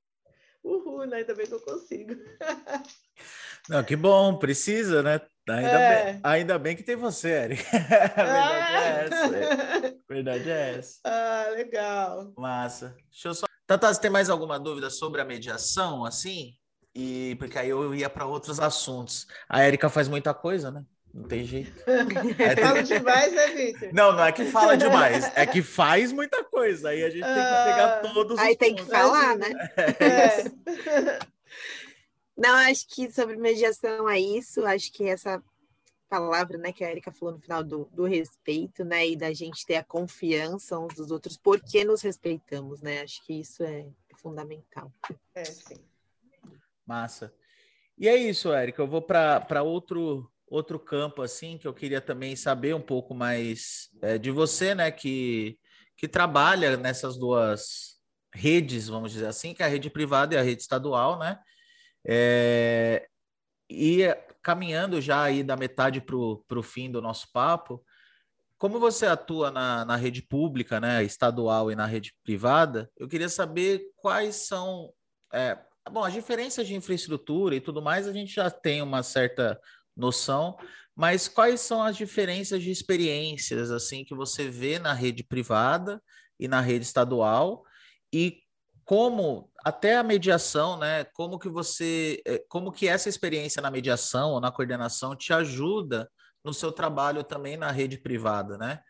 Uhul, né? ainda bem que eu consigo. *laughs* Não, que bom, precisa, né? Ainda, é. bem, ainda bem que tem você, Eric. *laughs* A verdade é essa. A *laughs* verdade é essa. Ah, legal. Massa. Deixa eu só. Tata, você tem mais alguma dúvida sobre a mediação, assim? E porque aí eu ia para outros assuntos. A Érica faz muita coisa, né? Não tem jeito. *laughs* É, fala demais, né, Vitor? Não, não é que fala demais, é que faz muita coisa. Aí a gente tem que pegar ah. todos Aí tem pontos. que falar, né? É. Não, acho que sobre mediação é isso. Acho que essa palavra né, que a Erika falou no final do, do respeito, né? E da gente ter a confiança uns dos outros, porque nos respeitamos, né? Acho que isso é fundamental. É, sim. Massa. E é isso, Érica. Eu vou para outro outro campo assim que eu queria também saber um pouco mais é, de você, né? Que que trabalha nessas duas redes, vamos dizer assim, que é a rede privada e a rede estadual, né? É, e caminhando já aí da metade para o fim do nosso papo, como você atua na, na rede pública, né, estadual e na rede privada, eu queria saber quais são. É, bom, as diferenças de infraestrutura e tudo mais, a gente já tem uma certa noção, mas quais são as diferenças de experiências assim que você vê na rede privada e na rede estadual e como até a mediação, né? Como que você, eh, como que essa experiência na mediação ou na coordenação te ajuda no seu trabalho também na rede privada, né?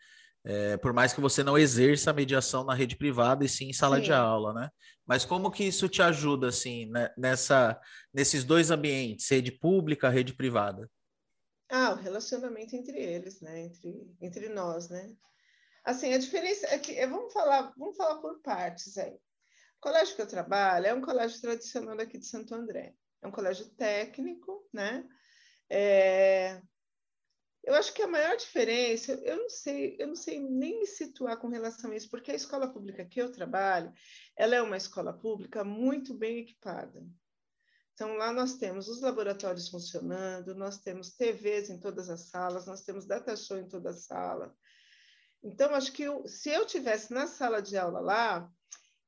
É, por mais que você não exerça a mediação na rede privada e sim em sala sim. de aula, né? Mas como que isso te ajuda, assim, né? nessa, nesses dois ambientes, rede pública, rede privada? Ah, o relacionamento entre eles, né? Entre, entre nós, né? Assim, a diferença é que, vamos falar, vamos falar por partes aí. O colégio que eu trabalho é um colégio tradicional aqui de Santo André. É um colégio técnico, né? É... Eu acho que a maior diferença, eu não sei, eu não sei nem me situar com relação a isso, porque a escola pública que eu trabalho, ela é uma escola pública muito bem equipada. Então, lá nós temos os laboratórios funcionando, nós temos TVs em todas as salas, nós temos data show em toda a sala. Então, acho que eu, se eu tivesse na sala de aula lá,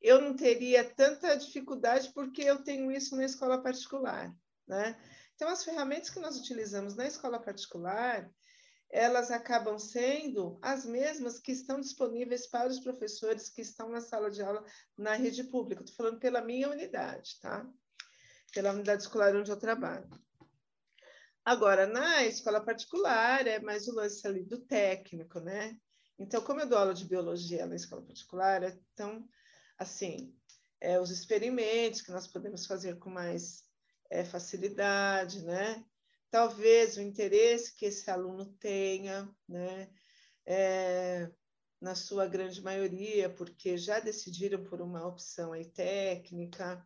eu não teria tanta dificuldade porque eu tenho isso na escola particular, né? Então, as ferramentas que nós utilizamos na escola particular, elas acabam sendo as mesmas que estão disponíveis para os professores que estão na sala de aula na rede pública. Estou falando pela minha unidade, tá? Pela unidade escolar onde eu trabalho. Agora, na escola particular, é mais o lance ali do técnico, né? Então, como eu dou aula de biologia na escola particular, então assim, é, os experimentos que nós podemos fazer com mais é, facilidade, né? Talvez o interesse que esse aluno tenha, né? É, na sua grande maioria, porque já decidiram por uma opção aí técnica.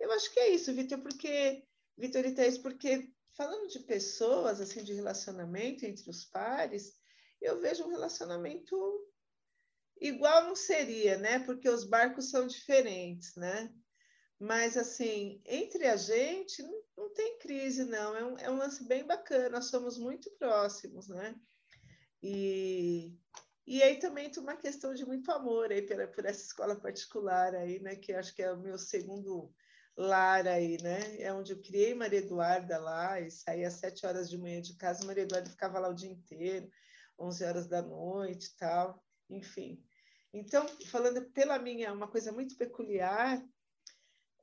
Eu acho que é isso, Vitor, porque Vitor e Thaís, porque falando de pessoas, assim, de relacionamento entre os pares, eu vejo um relacionamento igual não seria, né? Porque os barcos são diferentes, né? Mas, assim, entre a gente, não, não tem crise, não. É um, é um lance bem bacana, nós somos muito próximos, né? E, e aí também tem uma questão de muito amor aí por, por essa escola particular aí, né? Que acho que é o meu segundo lar aí, né? É onde eu criei Maria Eduarda lá e saía às sete horas de manhã de casa, Maria Eduarda ficava lá o dia inteiro, onze horas da noite e tal, enfim. Então, falando pela minha, uma coisa muito peculiar,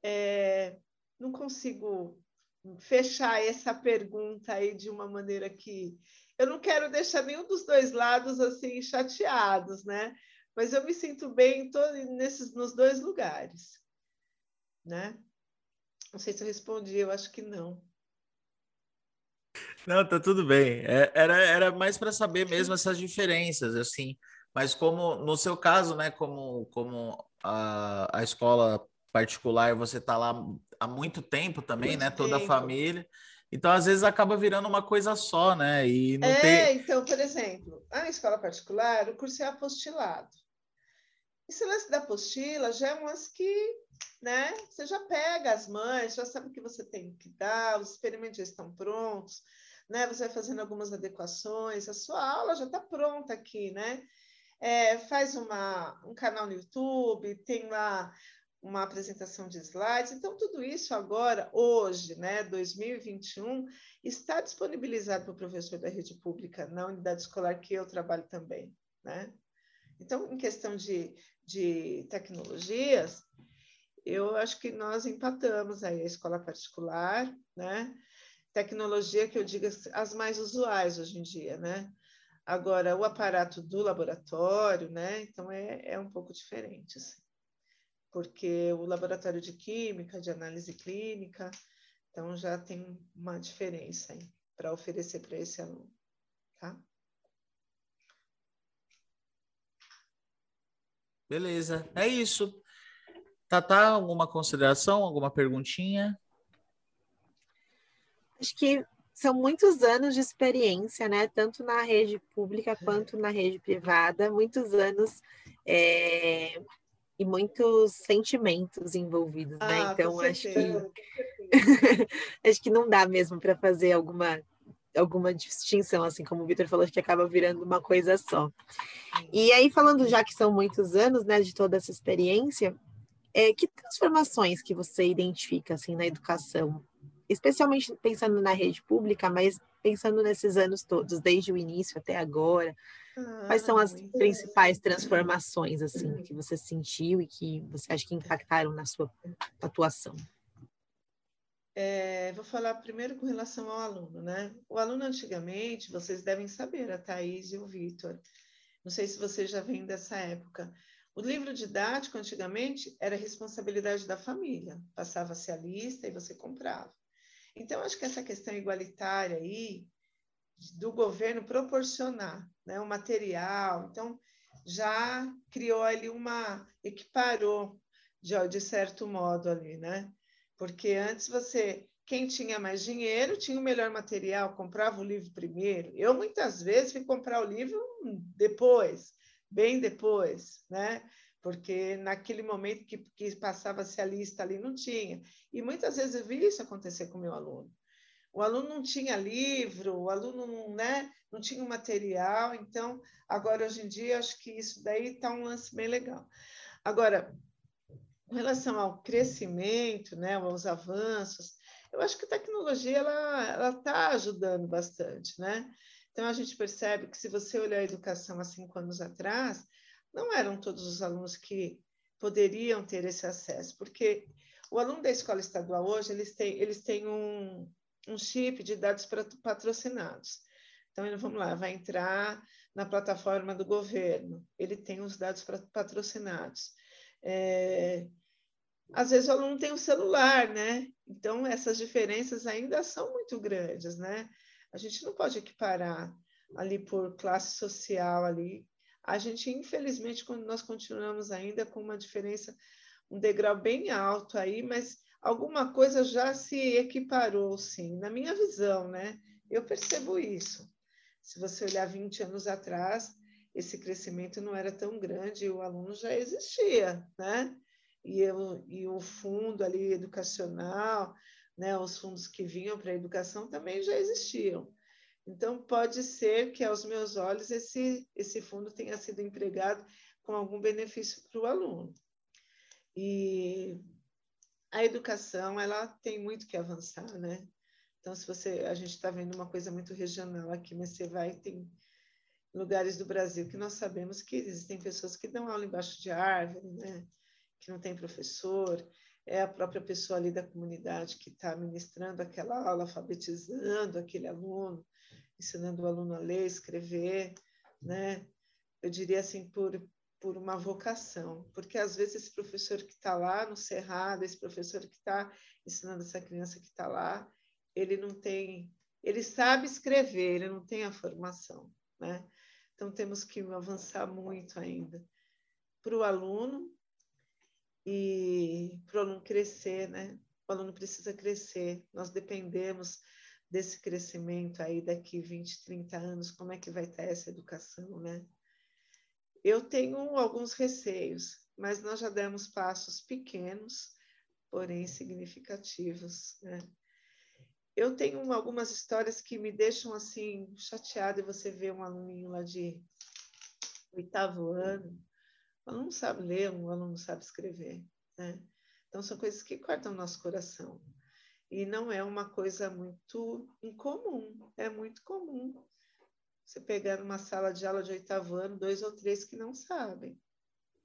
é, não consigo fechar essa pergunta aí de uma maneira que eu não quero deixar nenhum dos dois lados assim chateados, né? Mas eu me sinto bem todo, nesses nos dois lugares, né? Não sei se eu respondi, eu acho que não. Não, tá tudo bem. É, era, era mais para saber mesmo essas diferenças, assim. Mas como no seu caso, né, como, como a, a escola particular, você está lá há muito tempo também, muito né? Toda a família. Então, às vezes, acaba virando uma coisa só, né? E não é, tem... então, por exemplo, a escola particular, o curso é apostilado. Esse lance da apostila já é um lance que, né? Você já pega as mães, já sabe o que você tem que dar, os experimentos já estão prontos, né? Você vai fazendo algumas adequações, a sua aula já está pronta aqui, né? é, faz uma, um canal no YouTube, tem lá uma apresentação de slides. Então, tudo isso agora, hoje, né, 2021, está disponibilizado para o professor da rede pública na unidade escolar que eu trabalho também. Né? Então, em questão de, de tecnologias, eu acho que nós empatamos aí a escola particular, né? Tecnologia que eu digo as mais usuais hoje em dia, né? Agora, o aparato do laboratório, né? Então, é, é um pouco diferente, assim, porque o laboratório de química, de análise clínica, então já tem uma diferença para oferecer para esse aluno, tá? Beleza, é isso. Tatá, alguma consideração, alguma perguntinha? Acho que são muitos anos de experiência, né? Tanto na rede pública quanto na rede privada, muitos anos é, e muitos sentimentos envolvidos, né? ah? Então acho que *laughs* acho que não dá mesmo para fazer alguma alguma distinção, assim como o Vitor falou, que acaba virando uma coisa só. E aí falando já que são muitos anos, né, de toda essa experiência, é, que transformações que você identifica assim na educação especialmente pensando na rede pública, mas pensando nesses anos todos, desde o início até agora, quais são as principais transformações assim que você sentiu e que você acha que impactaram na sua atuação? É, vou falar primeiro com relação ao aluno, né? O aluno antigamente, vocês devem saber, a Thaís e o Vitor. Não sei se vocês já vêm dessa época. O livro didático, antigamente, era responsabilidade da família. Passava-se a lista e você comprava. Então, acho que essa questão igualitária aí, do governo proporcionar né, o material, então já criou ali uma, equiparou de, de certo modo ali, né? Porque antes você, quem tinha mais dinheiro, tinha o melhor material, comprava o livro primeiro. Eu muitas vezes fui comprar o livro depois, bem depois, né? porque naquele momento que, que passava-se a lista ali não tinha. E muitas vezes eu vi isso acontecer com meu aluno. O aluno não tinha livro, o aluno não, né, não tinha material, então, agora, hoje em dia, acho que isso daí está um lance bem legal. Agora, com relação ao crescimento, né, aos avanços, eu acho que a tecnologia ela está ajudando bastante, né? Então, a gente percebe que se você olhar a educação há cinco anos atrás, não eram todos os alunos que poderiam ter esse acesso, porque o aluno da escola estadual hoje, eles têm, eles têm um, um chip de dados patrocinados. Então, ele, vamos lá, vai entrar na plataforma do governo, ele tem os dados patrocinados. É, às vezes o aluno tem um celular, né? Então, essas diferenças ainda são muito grandes, né? A gente não pode equiparar ali por classe social ali A gente, infelizmente, nós continuamos ainda com uma diferença, um degrau bem alto aí, mas alguma coisa já se equiparou, sim, na minha visão, né? Eu percebo isso. Se você olhar 20 anos atrás, esse crescimento não era tão grande, o aluno já existia, né? E, eu, e o fundo ali educacional, né, os fundos que vinham para a educação também já existiam. Então, pode ser que, aos meus olhos, esse, esse fundo tenha sido empregado com algum benefício para o aluno. E a educação, ela tem muito que avançar, né? Então, se você, a gente está vendo uma coisa muito regional aqui, mas você vai, tem lugares do Brasil que nós sabemos que existem pessoas que dão aula embaixo de árvore, né? Que não tem professor, é a própria pessoa ali da comunidade que está ministrando aquela aula, alfabetizando aquele aluno, ensinando o aluno a ler, escrever, né? Eu diria assim, por, por uma vocação, porque às vezes esse professor que está lá no Cerrado, esse professor que está ensinando essa criança que está lá, ele não tem, ele sabe escrever, ele não tem a formação, né? Então temos que avançar muito ainda para o aluno e para o aluno crescer, né? O aluno precisa crescer, nós dependemos desse crescimento aí daqui 20, 30 anos, como é que vai estar essa educação, né? Eu tenho alguns receios, mas nós já demos passos pequenos, porém significativos. Né? Eu tenho algumas histórias que me deixam assim chateada e você vê um aluninho lá de oitavo ano, o aluno não sabe ler, o aluno não sabe escrever. Né? Então, são coisas que cortam o nosso coração. E não é uma coisa muito incomum, é muito comum você pegar numa sala de aula de oitavo ano, dois ou três que não sabem.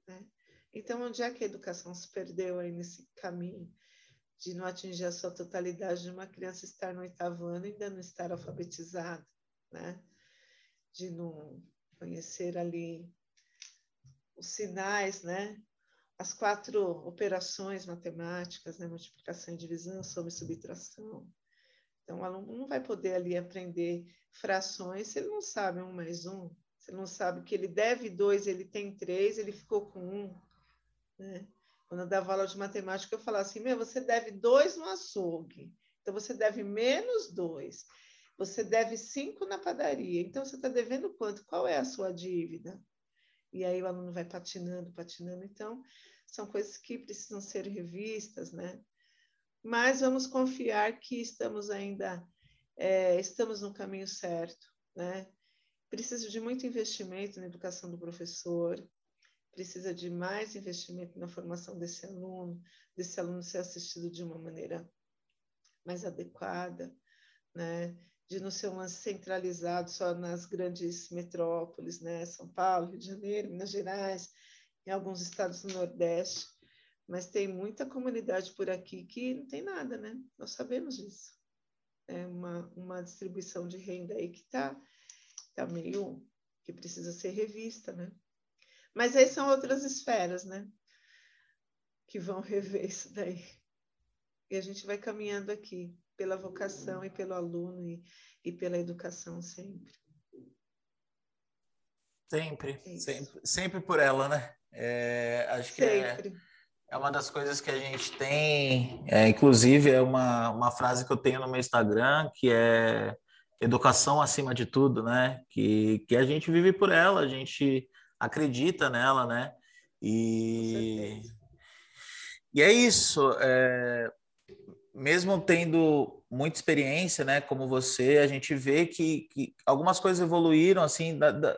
Né? Então, onde é que a educação se perdeu aí nesse caminho de não atingir a sua totalidade de uma criança estar no oitavo ano e ainda não estar alfabetizada, né? De não conhecer ali os sinais, né? As quatro operações matemáticas, né? Multiplicação e divisão, soma e subtração. Então, o aluno não vai poder ali aprender frações se ele não sabe um mais um, se ele não sabe que ele deve dois, ele tem três, ele ficou com um. Né? Quando eu dava aula de matemática, eu falava assim: meu, você deve dois no açougue, então você deve menos dois. Você deve cinco na padaria, então você está devendo quanto? Qual é a sua dívida? E aí o aluno vai patinando, patinando. Então, são coisas que precisam ser revistas, né? Mas vamos confiar que estamos ainda é, estamos no caminho certo, né? Precisa de muito investimento na educação do professor, precisa de mais investimento na formação desse aluno, desse aluno ser assistido de uma maneira mais adequada, né? De não ser um centralizado só nas grandes metrópoles, né? São Paulo, Rio de Janeiro, Minas Gerais, em alguns estados do Nordeste mas tem muita comunidade por aqui que não tem nada, né? Nós sabemos disso. É uma, uma distribuição de renda aí que está tá meio que precisa ser revista, né? Mas aí são outras esferas, né? Que vão rever *laughs* isso daí. E a gente vai caminhando aqui pela vocação e pelo aluno e, e pela educação sempre. Sempre, é sempre, sempre por ela, né? É, acho que é sempre. É é uma das coisas que a gente tem, é, inclusive é uma, uma frase que eu tenho no meu Instagram, que é educação acima de tudo, né? Que, que a gente vive por ela, a gente acredita nela, né? E, e é isso. É, mesmo tendo muita experiência, né? Como você, a gente vê que, que algumas coisas evoluíram, assim, da, da,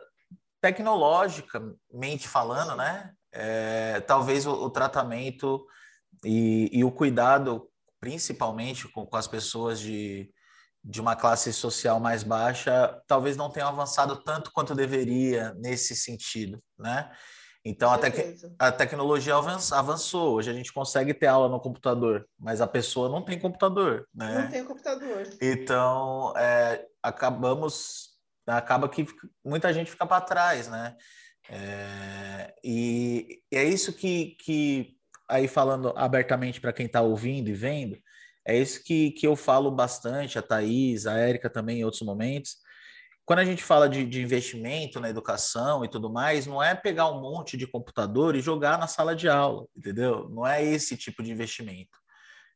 tecnologicamente falando, né? É, talvez o, o tratamento e, e, o cuidado, principalmente com, com, as pessoas de, de uma classe social mais baixa, talvez não tenha avançado tanto quanto deveria nesse sentido, né? Então, a, tec a tecnologia avançou. Hoje a gente consegue ter aula no computador, mas a pessoa não tem computador, né? Não tem computador. Então, é, acabamos... Acaba que muita gente fica para trás, né? É, e, é isso que, que, aí falando abertamente para quem está ouvindo e vendo, é isso que, que eu falo bastante, a Thaís, a Érica também em outros momentos. quando a gente fala de, de, investimento na educação e tudo mais, não é pegar um monte de computador e jogar na sala de aula, entendeu? Não é esse tipo de investimento.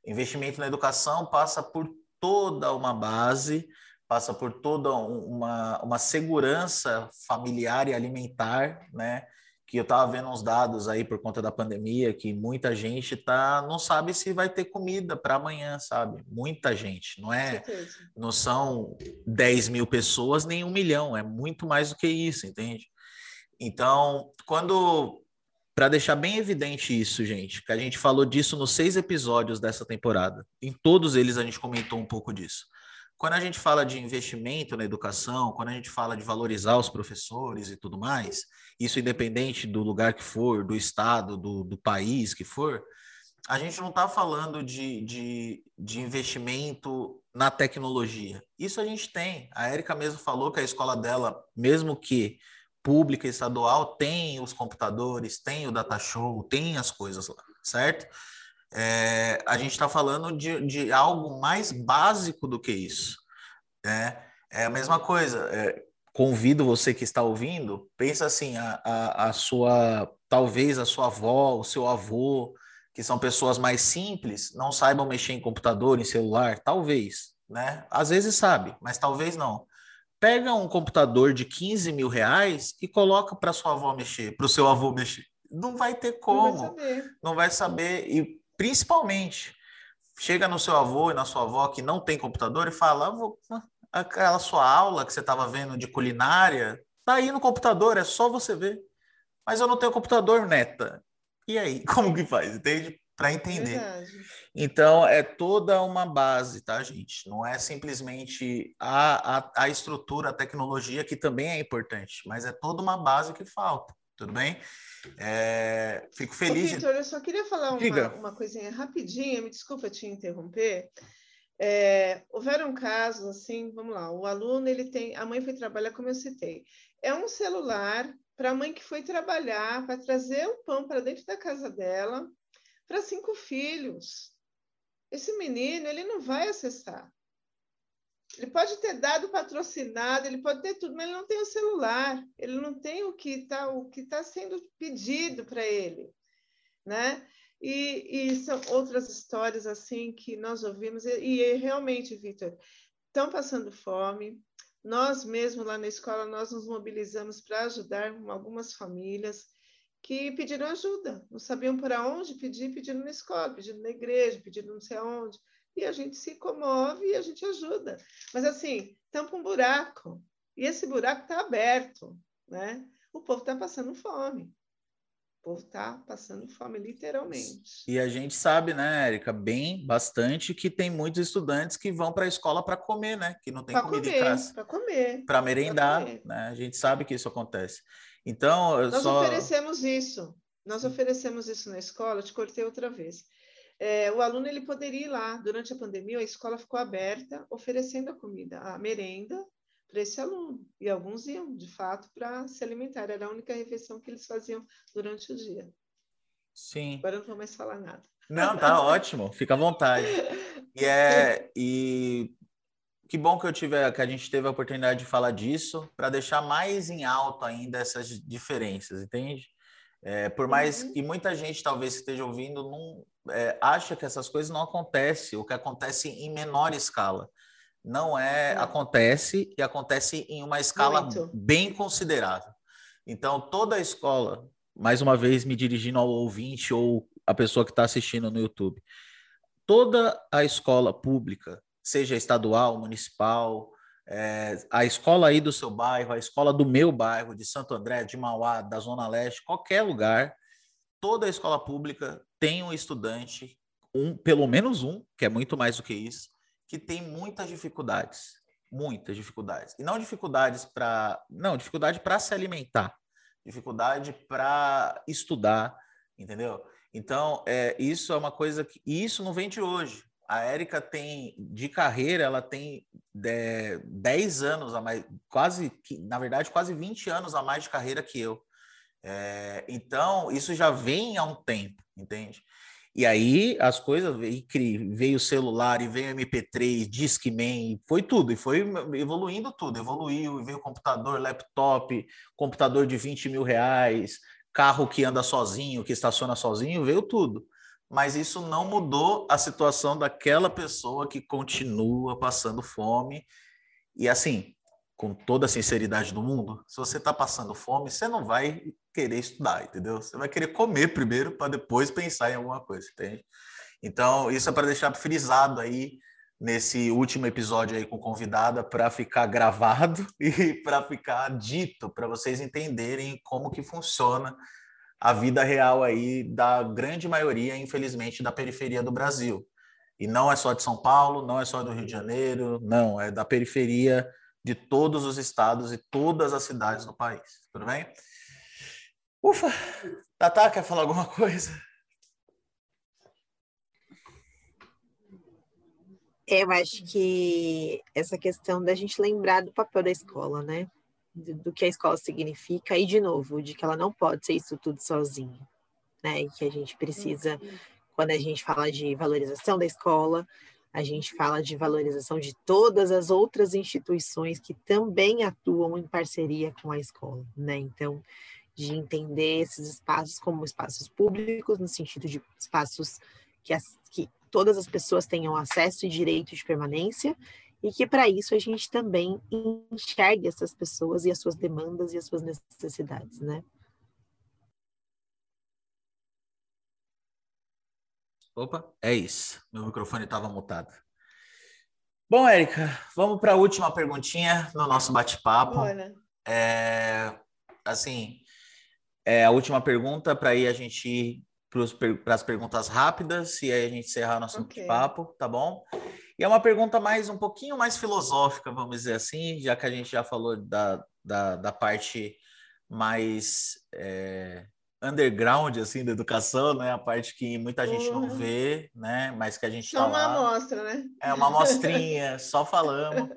Investimento na educação passa por toda uma base, passa por toda uma, uma segurança familiar e alimentar, né? que eu estava vendo uns dados aí por conta da pandemia, que muita gente tá, não sabe se vai ter comida para amanhã, sabe? Muita gente, não é? Não são 10 mil pessoas nem um milhão, é muito mais do que isso, entende? Então, quando. Para deixar bem evidente isso, gente, que a gente falou disso nos seis episódios dessa temporada. Em todos eles a gente comentou um pouco disso. Quando a gente fala de investimento na educação, quando a gente fala de valorizar os professores e tudo mais, isso independente do lugar que for, do estado, do, do país que for, a gente não está falando de, de, de, investimento na tecnologia. Isso a gente tem. A Érica mesmo falou que a escola dela, mesmo que pública, estadual, tem os computadores, tem o data show, tem as coisas lá, certo? É, a gente está falando de, de algo mais básico do que isso. Né? É a mesma coisa. É, convido você que está ouvindo, pensa assim, a, a, a, sua, talvez a sua avó, o seu avô, que são pessoas mais simples, não saibam mexer em computador, em celular, talvez, né? Às vezes sabe, mas talvez não. Pega um computador de 15 mil reais e coloca para sua avó mexer, para o seu avô mexer. Não vai ter como, não vai saber. Não vai saber. E principalmente, chega no seu avô e na sua avó que não tem computador e fala: ah, aquela sua aula que você estava vendo de culinária, tá aí no computador, é só você ver. Mas eu não tenho computador, neta. E aí, *laughs* como que faz? Entende? Para entender. Verdade. Então, é toda uma base, tá, gente? Não é simplesmente a, a, a estrutura, a tecnologia, que também é importante, mas é toda uma base que falta, tudo bem? É, fico feliz. Ô, Victor, eu só queria falar uma, uma coisinha rapidinha, me desculpa te interromper. É, houveram casos assim, vamos lá, o aluno ele tem, a mãe foi trabalhar, como eu citei, é um celular para a mãe que foi trabalhar, para trazer o pão para dentro da casa dela, para cinco filhos. Esse menino ele não vai acessar. Ele pode ter dado patrocinado, ele pode ter tudo, mas ele não tem o celular, ele não tem o que está está sendo pedido para ele, né? E, e, são outras histórias assim que nós ouvimos, e, e realmente, Vitor, estão passando fome. Nós mesmo lá na escola, nós nos mobilizamos para ajudar algumas famílias que pediram ajuda, não sabiam para onde pedir, pedindo na escola, pedindo na igreja, pedindo não sei aonde. E a gente se comove e a gente ajuda. Mas assim, tampa um buraco. E esse buraco está aberto, né? O povo está passando fome povo está passando fome, literalmente. E a gente sabe, né, Érica, bem, bastante, que tem muitos estudantes que vão para a escola para comer, né? Que não tem pra comida comer, em casa. Para comer. Para merendar, comer. né? A gente sabe que isso acontece. Então, Nós só... oferecemos isso. Nós oferecemos isso na escola, te cortei outra vez. É, o aluno ele poderia ir lá. Durante a pandemia, a escola ficou aberta, oferecendo a comida, a merenda, para esse aluno. E alguns iam, de fato, para se alimentar. Era a única refeição que eles faziam durante o dia. Sim. Agora não vou mais falar nada. Não, tá *laughs* ótimo. Fica à vontade. E é e que bom que eu tive que a gente teve a oportunidade de falar disso para deixar mais em alto ainda essas diferenças, entende? É, por mais uhum. que muita gente talvez esteja ouvindo não é, acha que essas coisas não acontecem, o que acontece em menor escala. Não é, é, acontece e acontece em uma escala Muito. bem considerável. Então, toda a escola, mais uma vez me dirigindo ao ouvinte ou a pessoa que está assistindo no YouTube, toda a escola pública, seja estadual, municipal, é, a escola aí do seu bairro, a escola do meu bairro, de Santo André, de Mauá, da Zona Leste, qualquer lugar, toda a escola pública tem um estudante, um, pelo menos um, que é muito mais do que isso, que tem muitas dificuldades, muitas dificuldades. E não dificuldades para, não, dificuldade para se alimentar, dificuldade para estudar, entendeu? Então, é, isso é uma coisa que e isso não vem de hoje. A Érica tem de carreira, ela tem é, 10 anos a mais, quase, na verdade, quase 20 anos a mais de carreira que eu. É, então, isso já vem há um tempo, entende? E aí as coisas veio o celular e veio o MP3, Discman, foi tudo, e foi evoluindo tudo, evoluiu, veio computador, laptop, computador de 20 mil reais, carro que anda sozinho, que estaciona sozinho, veio tudo. Mas isso não mudou a situação daquela pessoa que continua passando fome. E assim, com toda a sinceridade do mundo, se você está passando fome, você não vai querer estudar, entendeu? Você vai querer comer primeiro para depois pensar em alguma coisa, entende? Então, isso é para deixar frisado aí nesse último episódio aí com convidada para ficar gravado *laughs* e para ficar dito para vocês entenderem como que funciona a vida real aí da grande maioria, infelizmente, da periferia do Brasil. E não é só de São Paulo, não é só do Rio de Janeiro, não, é da periferia de todos os estados e todas as cidades do país. Tudo bem? Ufa! Tatá, quer falar alguma coisa? Eu acho que essa questão da gente lembrar do papel da escola, né? Do, que a escola significa, e de novo, de que ela não pode ser isso tudo sozinha, né? E que a gente precisa, quando a gente fala de valorização da escola, a gente fala de valorização de todas as outras instituições que também atuam em parceria com a escola, né? Então, de entender esses espaços como espaços públicos, no sentido de espaços que, as, que todas as pessoas tenham acesso e direito de permanência, e que para isso a gente também enxergue essas pessoas e as suas demandas e as suas necessidades, né? Opa, é isso. Meu microfone estava mutado. Bom, Érica, vamos para a última perguntinha no nosso bate-papo. É, assim, é a última pergunta para aí a gente ir para as perguntas rápidas e aí a gente encerrar nosso okay. papo, tá bom? E é uma pergunta mais um pouquinho mais filosófica, vamos dizer assim, já que a gente já falou da, da, da parte mais é, underground assim da educação, né? A parte que muita gente uhum. não vê, né? Mas que a gente só tá uma lá. amostra, né? É uma amostrinha, só falamos,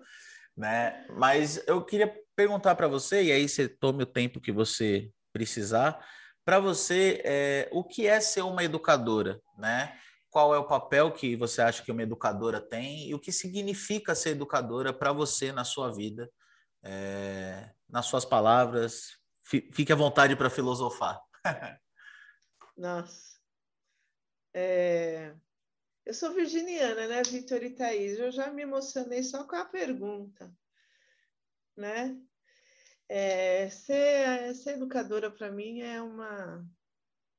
né? Mas eu queria perguntar para você e aí você tome o tempo que você precisar. Para você, é, o que é ser uma educadora, né? Qual é o papel que você acha que uma educadora tem e o que significa ser educadora para você na sua vida? É, nas suas palavras, fique à vontade para filosofar. *laughs* Nossa. É... Eu sou virginiana, né, Vitor e Thaís? Eu já me emocionei só com a pergunta, né? É, ser, ser educadora para mim é uma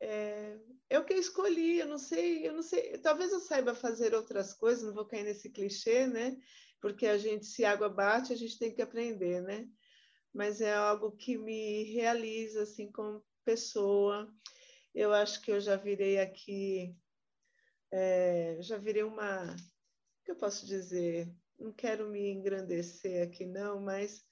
é, é, o que eu escolhi. Eu não sei, eu não sei. Talvez eu saiba fazer outras coisas. Não vou cair nesse clichê, né? Porque a gente, se água bate, a gente tem que aprender, né? Mas é algo que me realiza assim como pessoa. Eu acho que eu já virei aqui, é, já virei uma, o que eu posso dizer? Não quero me engrandecer aqui não, mas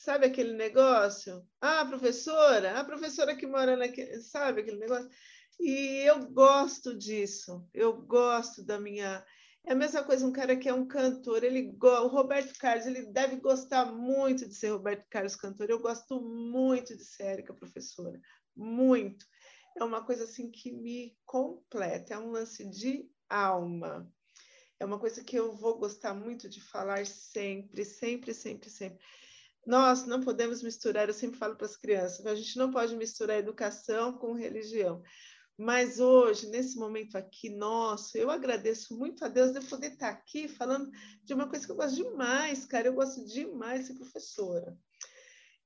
sabe aquele negócio? Ah, professora, a professora que mora naquele, sabe aquele negócio? E eu gosto disso, eu gosto da minha. É a mesma coisa, um cara que é um cantor, ele o Roberto Carlos, ele deve gostar muito de ser Roberto Carlos cantor. Eu gosto muito de ser Érica professora, muito. É uma coisa assim que me completa, é um lance de alma. É uma coisa que eu vou gostar muito de falar sempre, sempre, sempre, sempre. Nós não podemos misturar, eu sempre falo para as crianças, a gente não pode misturar educação com religião. Mas hoje, nesse momento aqui nosso, eu agradeço muito a Deus de poder estar aqui falando de uma coisa que eu gosto demais, cara. Eu gosto demais de ser professora.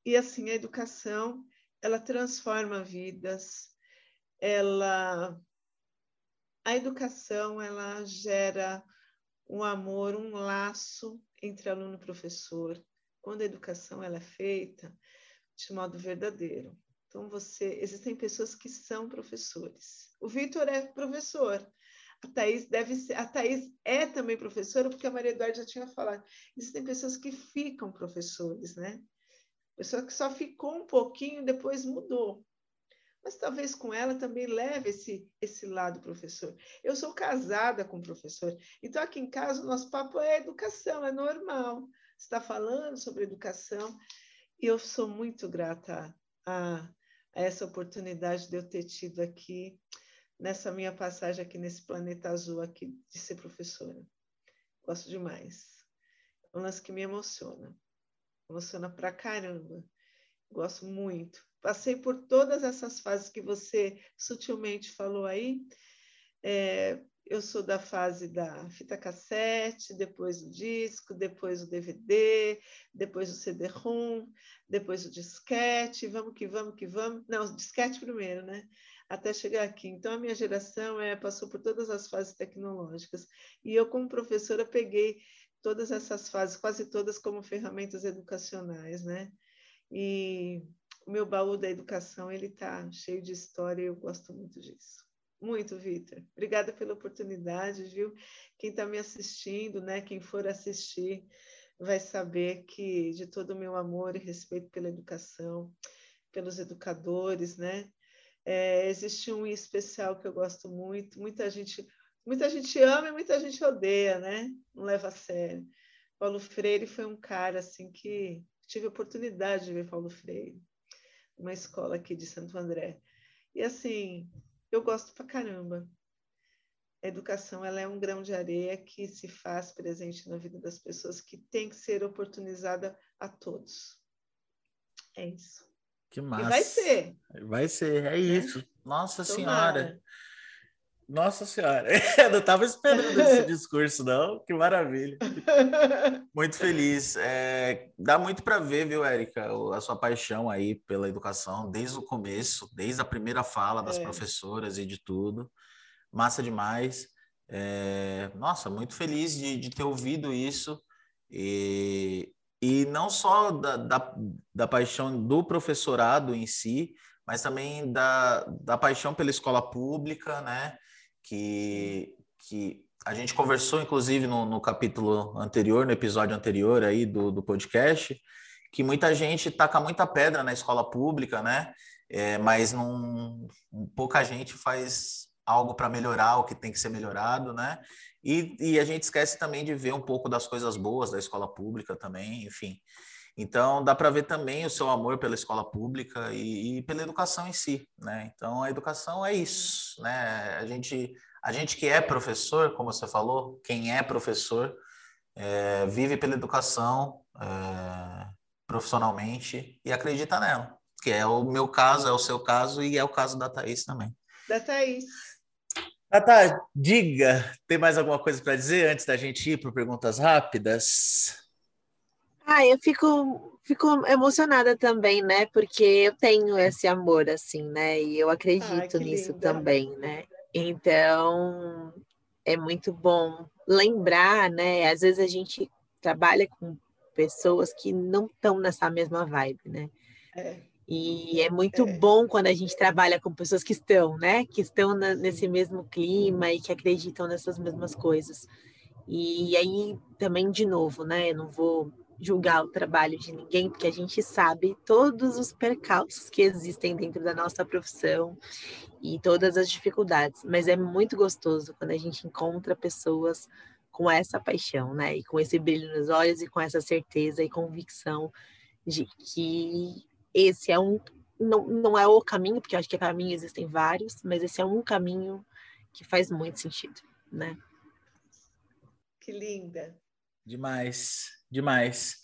E assim, a educação ela transforma vidas, ela a educação ela gera um amor, um laço entre aluno e professor. Quando a educação ela é feita de modo verdadeiro. Então você, existem pessoas que são professores. O Vitor é professor. A Thaís deve ser, a Thaís é também professora, porque a Maria Eduarda já tinha falado. Existem pessoas que ficam professores, né? Pessoa que só ficou um pouquinho depois mudou. Mas talvez com ela também leve esse, esse lado professor. Eu sou casada com professor, então aqui em casa o nosso papo é educação, é normal. Está falando sobre educação e eu sou muito grata a, a essa oportunidade de eu ter tido aqui nessa minha passagem aqui nesse planeta azul aqui de ser professora. Gosto demais. É um lance que me emociona. Emociona pra caramba. Gosto muito. Passei por todas essas fases que você sutilmente falou aí. É, eu sou da fase da fita cassete, depois o disco, depois o DVD, depois o CD-ROM, depois o disquete, vamos que vamos que vamos. Não, o disquete primeiro, né? Até chegar aqui. Então, a minha geração é, passou por todas as fases tecnológicas. E eu, como professora, peguei todas essas fases, quase todas como ferramentas educacionais, né? E o meu baú da educação, ele está cheio de história e eu gosto muito disso. Muito, Vitor. Obrigada pela oportunidade, viu? Quem está me assistindo, né? Quem for assistir, vai saber que de todo o meu amor e respeito pela educação, pelos educadores, né? É, existe um especial que eu gosto muito. Muita gente, muita gente ama e muita gente odeia, né? Não leva a sério. Paulo Freire foi um cara assim que tive a oportunidade de ver Paulo Freire, uma escola aqui de Santo André. E assim, eu gosto pra caramba. A educação ela é um grão de areia que se faz presente na vida das pessoas, que tem que ser oportunizada a todos. É isso. Que massa. E vai ser. Vai ser, é né? isso. Nossa Tomara. Senhora. Nossa Senhora, eu *laughs* não estava esperando esse discurso, não. Que maravilha. Muito feliz. É, dá muito para ver, viu, Érica, a sua paixão aí pela educação desde o começo, desde a primeira fala das é. professoras e de tudo. Massa demais. É, nossa, muito feliz de, de ter ouvido isso. E, e não só da, da, da paixão do professorado em si, mas também da, da paixão pela escola pública, né? Que, que a gente conversou, inclusive, no, no capítulo anterior, no episódio anterior aí do, do podcast, que muita gente taca muita pedra na escola pública, né? É, mas não, pouca gente faz algo para melhorar o que tem que ser melhorado, né? E, e, a gente esquece também de ver um pouco das coisas boas da escola pública também, enfim. Então, dá para ver também o seu amor pela escola pública e, e, pela educação em si, né? Então, a educação é isso, né? A gente, a gente que é professor, como você falou, quem é professor, é, vive pela educação é, profissionalmente e acredita nela, que é o meu caso, é o seu caso e é o caso da Thaís também. Da Thaís. Tata, diga, tem mais alguma coisa para dizer antes da gente ir para perguntas rápidas? Ah, eu fico, fico emocionada também, né? Porque eu tenho esse amor, assim, né? E eu acredito nisso linda. também, né? Então, é muito bom lembrar, né? Às vezes a gente trabalha com pessoas que não estão nessa mesma vibe, né? É. E é muito é. bom quando a gente trabalha com pessoas que estão, né? Que estão na, nesse mesmo clima e que acreditam nessas mesmas coisas. E aí também, de novo, né? Eu não vou julgar o trabalho de ninguém, porque a gente sabe todos os percalços que existem dentro da nossa profissão e todas as dificuldades, mas é muito gostoso quando a gente encontra pessoas com essa paixão, né? E com esse brilho nos olhos e com essa certeza e convicção de que esse é um não, não é o caminho, porque eu acho que caminho existem vários, mas esse é um caminho que faz muito sentido, né? Que linda. Demais. Demais.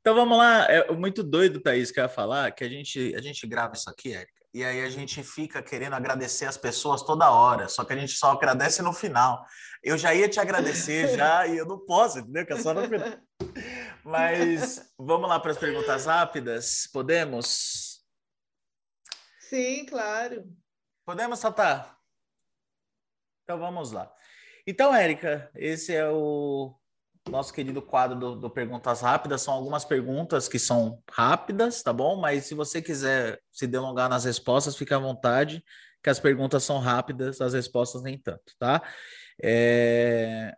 Então vamos lá. É muito doido, Thaís, que eu ia falar, que a gente, a gente grava isso aqui, Érica, e aí a gente fica querendo agradecer as pessoas toda hora, só que a gente só agradece no final. Eu já ia te agradecer *laughs* já, e eu não posso, entendeu? Que é só no final. Mas vamos lá para as perguntas rápidas. Podemos? Sim, claro. Podemos, Tatá? Então vamos lá. Então, Érica, esse é o nosso querido quadro do, do, Perguntas Rápidas. São algumas perguntas que são rápidas, tá bom? Mas se você quiser se delongar nas respostas, fique à vontade, que as perguntas são rápidas, as respostas nem tanto, tá? É...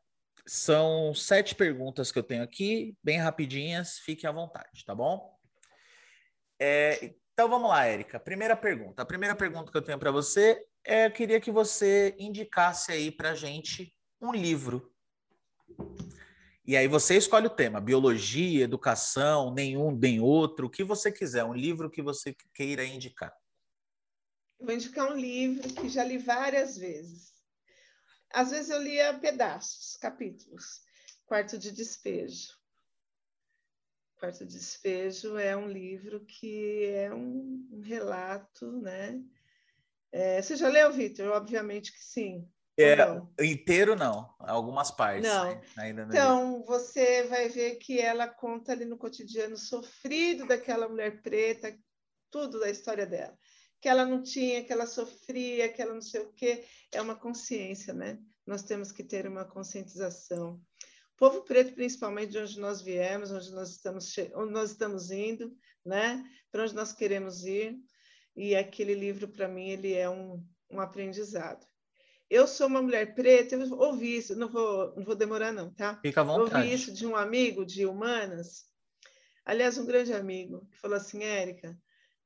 São sete perguntas que eu tenho aqui, bem rapidinhas, fique à vontade, tá bom? É... Então vamos lá, Érica. Primeira pergunta. A primeira pergunta que eu tenho para você é: eu queria que você indicasse aí para gente um livro e aí você escolhe o tema: biologia, educação, nenhum, nem outro, o que você quiser, um livro que você queira indicar. vou indicar um livro que já li várias vezes. Às vezes eu lia pedaços, capítulos. Quarto de Despejo. Quarto de Despejo é um livro que é um, um relato, né? É, você já leu, Vitor? Obviamente que sim. É, não? inteiro não, algumas partes. Não. Ainda não então, você vai ver que ela conta ali no cotidiano sofrido daquela mulher preta, tudo da história dela. Que ela não tinha, que ela sofria, que ela não sei o quê. É uma consciência, né? Nós temos que ter uma conscientização povo preto, principalmente de onde nós viemos, onde nós estamos, onde nós estamos indo, né? Para onde nós queremos ir. E aquele livro, para mim, ele é um, um aprendizado. Eu sou uma mulher preta, eu ouvi isso, não vou, não vou demorar não, tá? Fica à vontade. ouvi isso de um amigo de humanas, aliás, um grande amigo, que falou assim, Érica,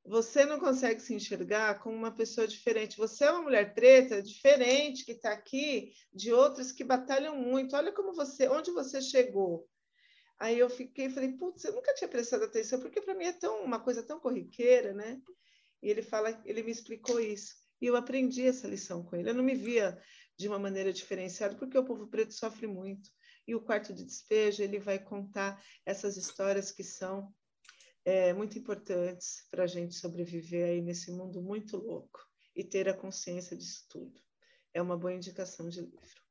você não consegue se enxergar como uma pessoa diferente. Você é uma mulher preta diferente que está aqui de outras que batalham muito. Olha como você, onde você chegou. Aí eu fiquei, falei, putz, eu nunca tinha prestado atenção porque para mim é tão uma coisa tão corriqueira, né? E ele fala, ele me explicou isso e eu aprendi essa lição com ele. Eu não me via de uma maneira diferenciada porque o povo preto sofre muito. E o quarto de despejo ele vai contar essas histórias que são é, muito importantes para a gente sobreviver aí nesse mundo muito louco e ter a consciência disso tudo. É uma boa indicação de livro.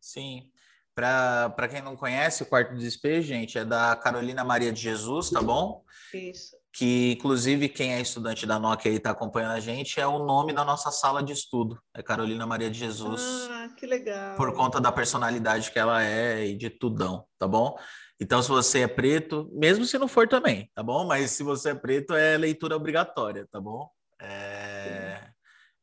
Sim. Para quem não conhece, o Quarto de Despejo, gente, é da Carolina Maria de Jesus, tá bom? Isso. Que, inclusive, quem é estudante da Nokia e está acompanhando a gente, é o nome da nossa sala de estudo. É Carolina Maria de Jesus. Ah, que legal. Por conta da personalidade que ela é e de tudão, tá bom? Então, se você é preto, mesmo se não for também, tá bom? Mas se você é preto, é leitura obrigatória, tá bom? É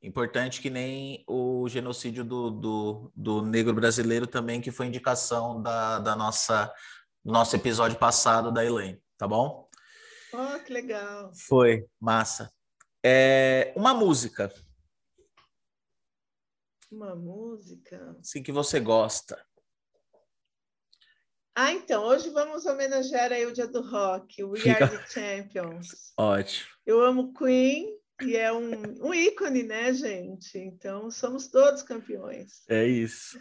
importante que nem o genocídio do, do, do, negro brasileiro também, que foi indicação da, da nossa nosso episódio passado da Elaine, tá bom? Oh, que legal. Foi, massa. É, uma música. Uma música? Sim, que você gosta. Ah, então, hoje vamos homenagear aí o dia do rock, We Fica... Are the Champions. Ótimo. Eu amo Queen e é um, um ícone, né, gente? Então, somos todos campeões. É isso.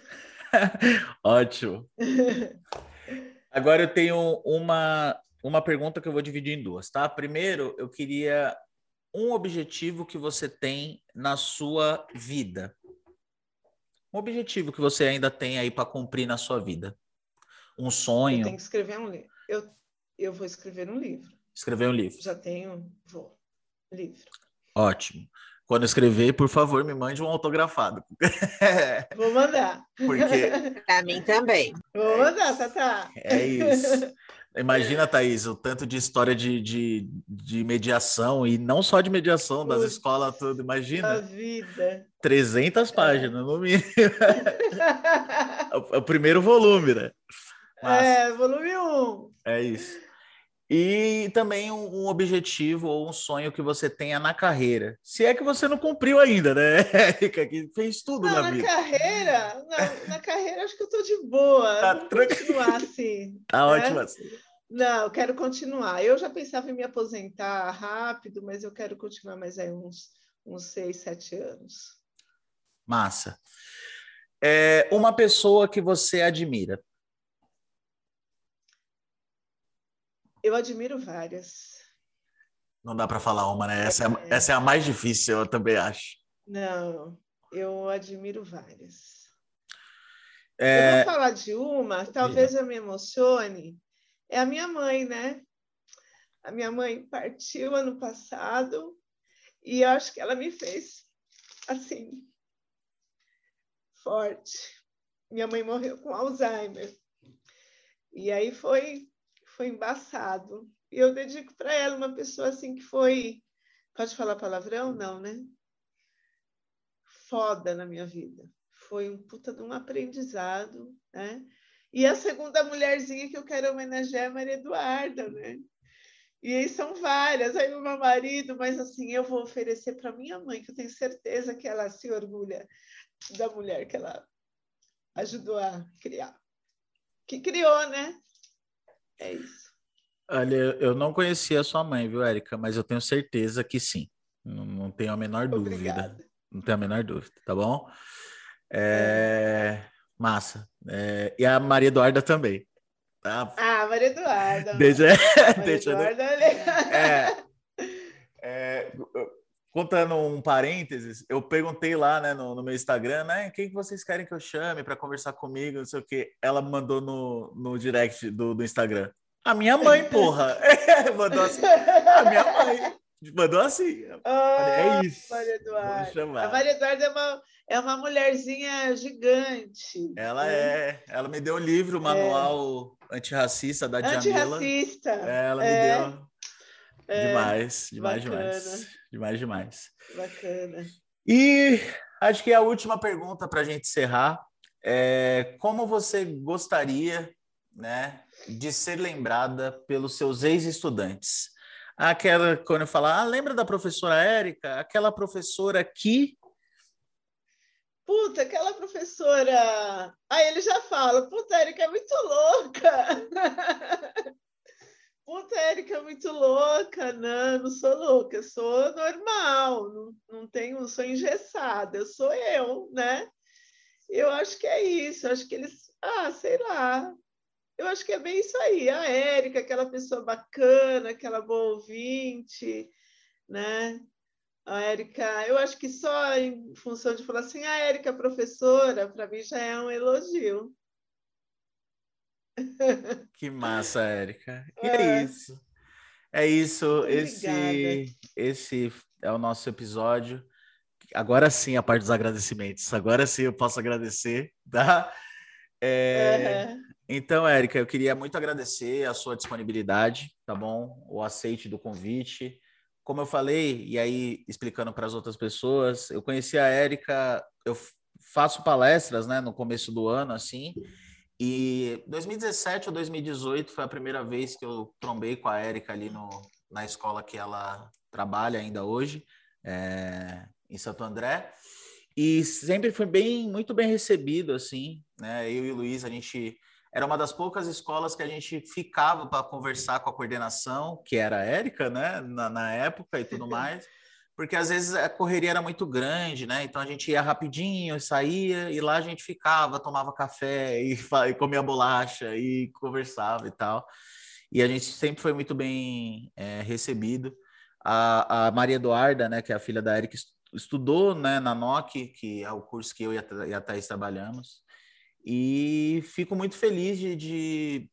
*laughs* Ótimo. *laughs* Agora eu tenho uma, uma pergunta que eu vou dividir em duas, tá? Primeiro, eu queria um objetivo que você tem na sua vida. Um objetivo que você ainda tem aí para cumprir na sua vida um sonho. Eu tenho que escrever um livro. Eu, eu vou escrever um livro. Escrever um livro. Já tenho, vou. Livro. Ótimo. Quando escrever, por favor, me mande um autografado. *laughs* Vou mandar. Porque. *laughs* Para mim também. Vou mandar, Tata. É isso. *laughs* Imagina, Thaís, o tanto de história de, de, de mediação, e não só de mediação, das escolas tudo, imagina. A vida. 300 páginas, é. no mínimo. *laughs* É o primeiro volume, né? Massa. É, volume 1. É isso. E também um, um, objetivo ou um sonho que você tenha na carreira. Se é que você não cumpriu ainda, né, *laughs* Érica? Que fez tudo não, na, na vida. Carreira, na, na carreira, acho que eu tô de boa. Tá continuar assim. *laughs* Tá né? ótimo assim. Não, quero continuar. Eu já pensava em me aposentar rápido, mas eu quero continuar mais aí uns, uns seis, sete anos. Massa. É uma pessoa que você admira. Eu admiro várias. Não dá para falar uma, né? Essa é, é, essa é a mais difícil, eu também acho. Não, eu admiro várias. É... Eu vou falar de uma, talvez eu me emocione. É a minha mãe, né? A minha mãe partiu ano passado e acho que ela me fez assim forte. Minha mãe morreu com Alzheimer. E aí foi foi embaçado. E eu dedico para ela uma pessoa assim que foi. Pode falar palavrão? Não, né? Foda na minha vida. Foi um puta de um aprendizado, né? E a segunda mulherzinha que eu quero homenagear é Maria Eduarda, né? E aí são várias, aí o meu marido, mas assim, eu vou oferecer para minha mãe, que eu tenho certeza que ela se orgulha da mulher que ela ajudou a criar. Que criou, né? É isso. Olha, eu não conhecia a sua mãe, viu, Érica? Mas eu tenho certeza que sim. Não, não tenho a menor Obrigada. dúvida. Não tenho a menor dúvida, tá bom? É... Massa. É... E a Maria Eduarda também. Tá? Ah, Maria Eduarda. Deixa, *laughs* Maria deixa, Eduarda, é, é, *laughs* contando um parênteses, eu perguntei lá né, no, no meu Instagram, né? Quem que vocês querem que eu chame para conversar comigo, não sei o quê. Ela mandou no, no direct do, do Instagram. A minha mãe, *laughs* porra. *laughs* mandou assim. A minha mãe. Mandou assim. Oh, é isso. Maria Eduarda. A Maria Eduarda é uma, é uma mulherzinha gigante. Ela né? é. Ela me deu o um livro, o é. manual é. antirracista da. Antirracista. Ela é. me É. Demais, demais, Bacana. demais. Demais, demais. Bacana. E acho que a última pergunta para a gente encerrar é como você gostaria né, de ser lembrada pelos seus ex-estudantes? Aquela, quando eu falar, ah, lembra da professora Érica? Aquela professora que. Puta, aquela professora. Aí ele já fala, puta, Érica é muito louca. *laughs* puta, Érica é muito louca. Não, não sou louca, eu sou normal, não, não tenho, não sou engessada, eu sou eu, né? Eu acho que é isso, eu acho que eles, ah, sei lá, eu acho que é bem isso aí. A Érica, aquela pessoa bacana, aquela boa ouvinte, né? A Érica, eu acho que só em função de falar assim, a Érica é professora, para mim já é um elogio. Que massa, Érica. E é, é isso. É isso. Esse, esse é o nosso episódio. Agora sim, a parte dos agradecimentos. Agora sim eu posso agradecer, tá? É, uhum. Então, Érica, eu queria muito agradecer a sua disponibilidade, tá bom? O aceite do convite. Como eu falei, e aí explicando para as outras pessoas, eu conheci a Érica, eu faço palestras, né, no começo do ano, assim, e 2017 ou 2018 foi a primeira vez que eu trombei com a Érica ali no, na escola que ela trabalha ainda hoje, é, em Santo André. E sempre foi bem, muito bem recebido, assim, né? Eu e o Luiz, a gente era uma das poucas escolas que a gente ficava para conversar com a coordenação, que era a Érica, né, na, na época e tudo *laughs* mais, porque às vezes a correria era muito grande, né? Então a gente ia rapidinho, saía e lá a gente ficava, tomava café e, *laughs* e comia bolacha e conversava e tal. E a gente sempre foi muito bem é, recebido. A, a Maria Eduarda, né, que é a filha da Érica, estudou né, na NOC, que é o curso que eu e a, a Thaís trabalhamos. E fico muito feliz de, de,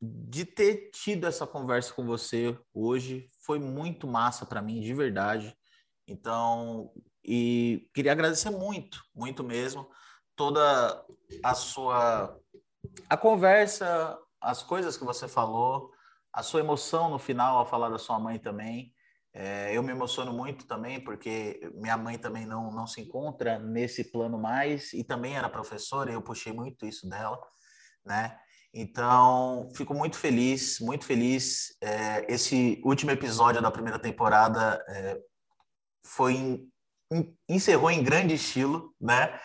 de ter tido essa conversa com você hoje. Foi muito massa para mim, de verdade. Então, e queria agradecer muito, muito mesmo, toda a sua a conversa, as coisas que você falou, a sua emoção no final ao falar da sua mãe também. É, eu me emociono muito também, porque minha mãe também não, não se encontra nesse plano mais, e também era professora, e eu puxei muito isso dela, né? Então, fico muito feliz, muito feliz. É, esse último episódio da primeira temporada é, foi em, em, encerrou em grande estilo, né?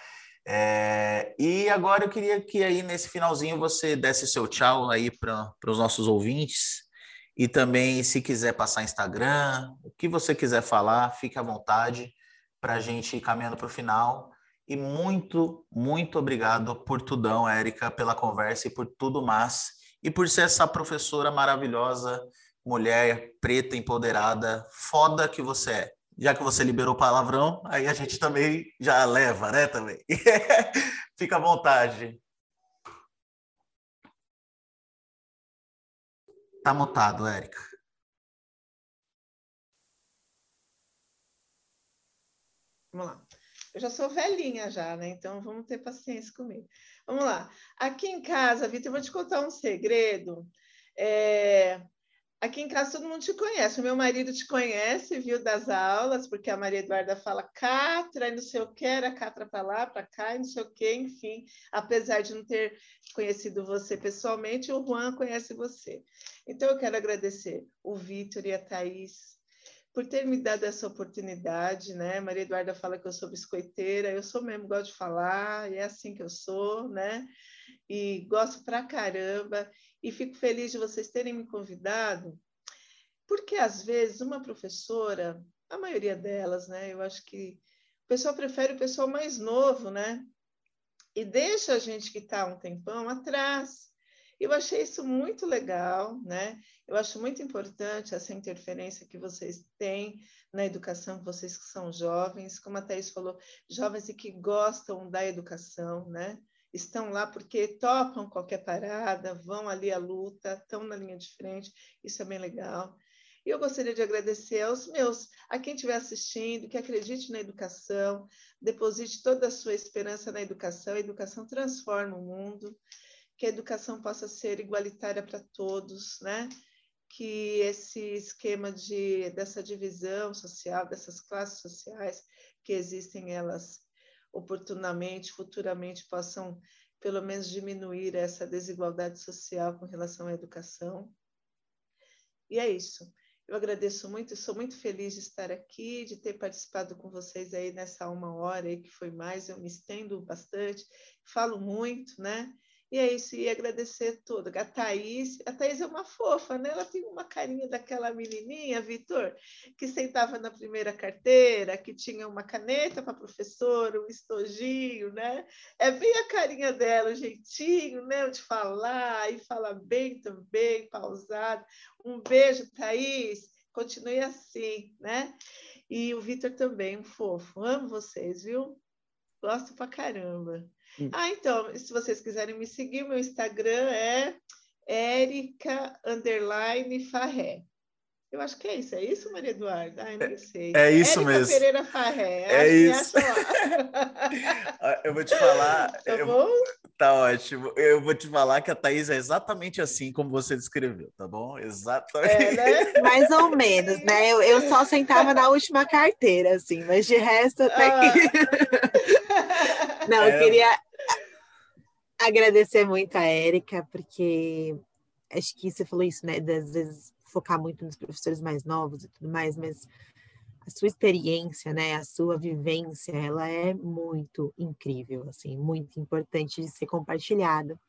É, e agora eu queria que aí nesse finalzinho você desse seu tchau aí para os nossos ouvintes, e também, se quiser passar Instagram, o que você quiser falar, fique à vontade para a gente ir caminhando para o final. E muito, muito obrigado por tudão, Érica, pela conversa e por tudo mais. E por ser essa professora maravilhosa, mulher preta, empoderada, foda que você é. Já que você liberou palavrão, aí a gente também já leva, né? Também. *laughs* Fica à vontade. Tá mutado, Érica. Vamos lá. Eu já sou velhinha já, né? Então vamos ter paciência comigo. Vamos lá. Aqui em casa, Vitor, eu vou te contar um segredo. É... Aqui em casa todo mundo te conhece. O meu marido te conhece, viu das aulas, porque a Maria Eduarda fala catra e não sei o que, era catra para lá, para cá e não sei o que, enfim. Apesar de não ter conhecido você pessoalmente, o Juan conhece você. Então eu quero agradecer o Vitor e a Thaís por ter me dado essa oportunidade, né? Maria Eduarda fala que eu sou biscoiteira, eu sou mesmo, gosto de falar, e é assim que eu sou, né? E gosto pra caramba e fico feliz de vocês terem me convidado, porque às vezes uma professora a maioria delas, né? Eu acho que o pessoal prefere o pessoal mais novo, né? E deixa a gente que está um tempão atrás. Eu achei isso muito legal, né? Eu acho muito importante essa interferência que vocês têm na educação, vocês que são jovens, como a Thais falou, jovens e que gostam da educação, né? Estão lá porque topam qualquer parada, vão ali à luta, estão na linha de frente, isso é bem legal. E eu gostaria de agradecer aos meus, a quem estiver assistindo, que acredite na educação, deposite toda a sua esperança na educação. A educação transforma o mundo, que a educação possa ser igualitária para todos, né? Que esse esquema de, dessa divisão social, dessas classes sociais que existem, elas oportunamente, futuramente possam pelo menos diminuir essa desigualdade social com relação à educação. E é isso. Eu agradeço muito, sou muito feliz de estar aqui, de ter participado com vocês aí nessa uma hora aí que foi mais, eu me estendo bastante, falo muito, né? E é isso, e agradecer tudo. A Thaís, a Thaís é uma fofa, né? Ela tem uma carinha daquela menininha, Vitor, que sentava na primeira carteira, que tinha uma caneta para professor, um estojinho, né? É bem a carinha dela, o jeitinho, né? De falar, e fala bem também, pausado. Um beijo, Thaís. Continue assim, né? E o Vitor também, um fofo. Amo vocês, viu? Gosto pra caramba. Hum. Ah, então, se vocês quiserem me seguir, meu Instagram é Érica Underline Farré. Eu acho que é isso, é isso, Maria Eduarda? Ai, nem sei. É isso Érica mesmo. Pereira Farré. É isso. *laughs* eu vou te falar. *laughs* Tá eu, bom? Tá ótimo. Eu vou te falar que a Thaís é exatamente assim como você descreveu, tá bom? Exatamente. É, né? *laughs* Mais ou menos, né? Eu, eu só sentava na última carteira, assim, mas de resto até Ah. que. Não, eu É. queria agradecer muito a Érica, porque acho que você falou isso, né? Das vezes focar muito nos professores mais novos e tudo mais, mas a sua experiência, né? A sua vivência, ela é muito incrível, assim, muito importante de ser compartilhada.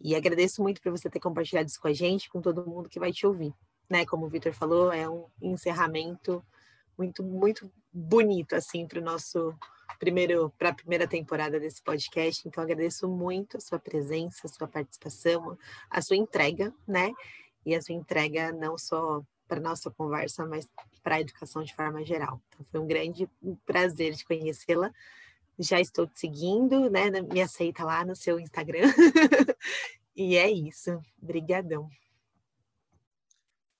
E agradeço muito por você ter compartilhado isso com a gente, com todo mundo que vai te ouvir, né? Como o Vitor falou, é um encerramento muito, muito bonito, assim, para o nosso primeiro, para a primeira temporada desse podcast. Então, agradeço muito a sua presença, a sua participação, a sua entrega, né? E a sua entrega não só para nossa conversa, mas para a educação de forma geral. Então, foi um grande prazer de conhecê-la. Já estou te seguindo, né? Me aceita lá no seu Instagram. *laughs* e é isso. Obrigadão.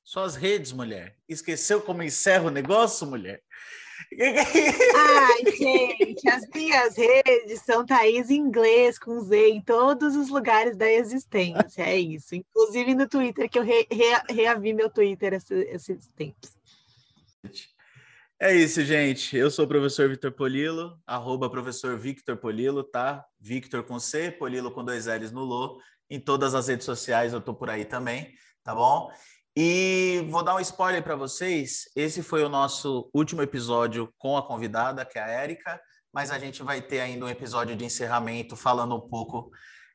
Suas redes, mulher. Esqueceu como encerra o negócio, mulher? Ai, gente, as minhas redes são Thaís em inglês, com Z, em todos os lugares da existência. É isso. Inclusive no Twitter, que eu re, re, reavi meu Twitter esses, esses tempos. É isso, gente. Eu sou o professor Vitor Polilo, arroba professor Victor Polilo, tá? Victor com C, Polilo com dois L's no Lô. Em todas as redes sociais eu tô por aí também, tá bom? E vou dar um spoiler para vocês. Esse foi o nosso último episódio com a convidada, que é a Érica, mas a gente vai ter ainda um episódio de encerramento falando um pouco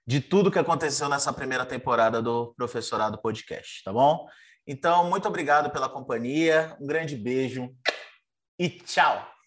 de tudo que aconteceu nessa primeira temporada do Professorado Podcast, tá bom? Então, muito obrigado pela companhia, um grande beijo e tchau!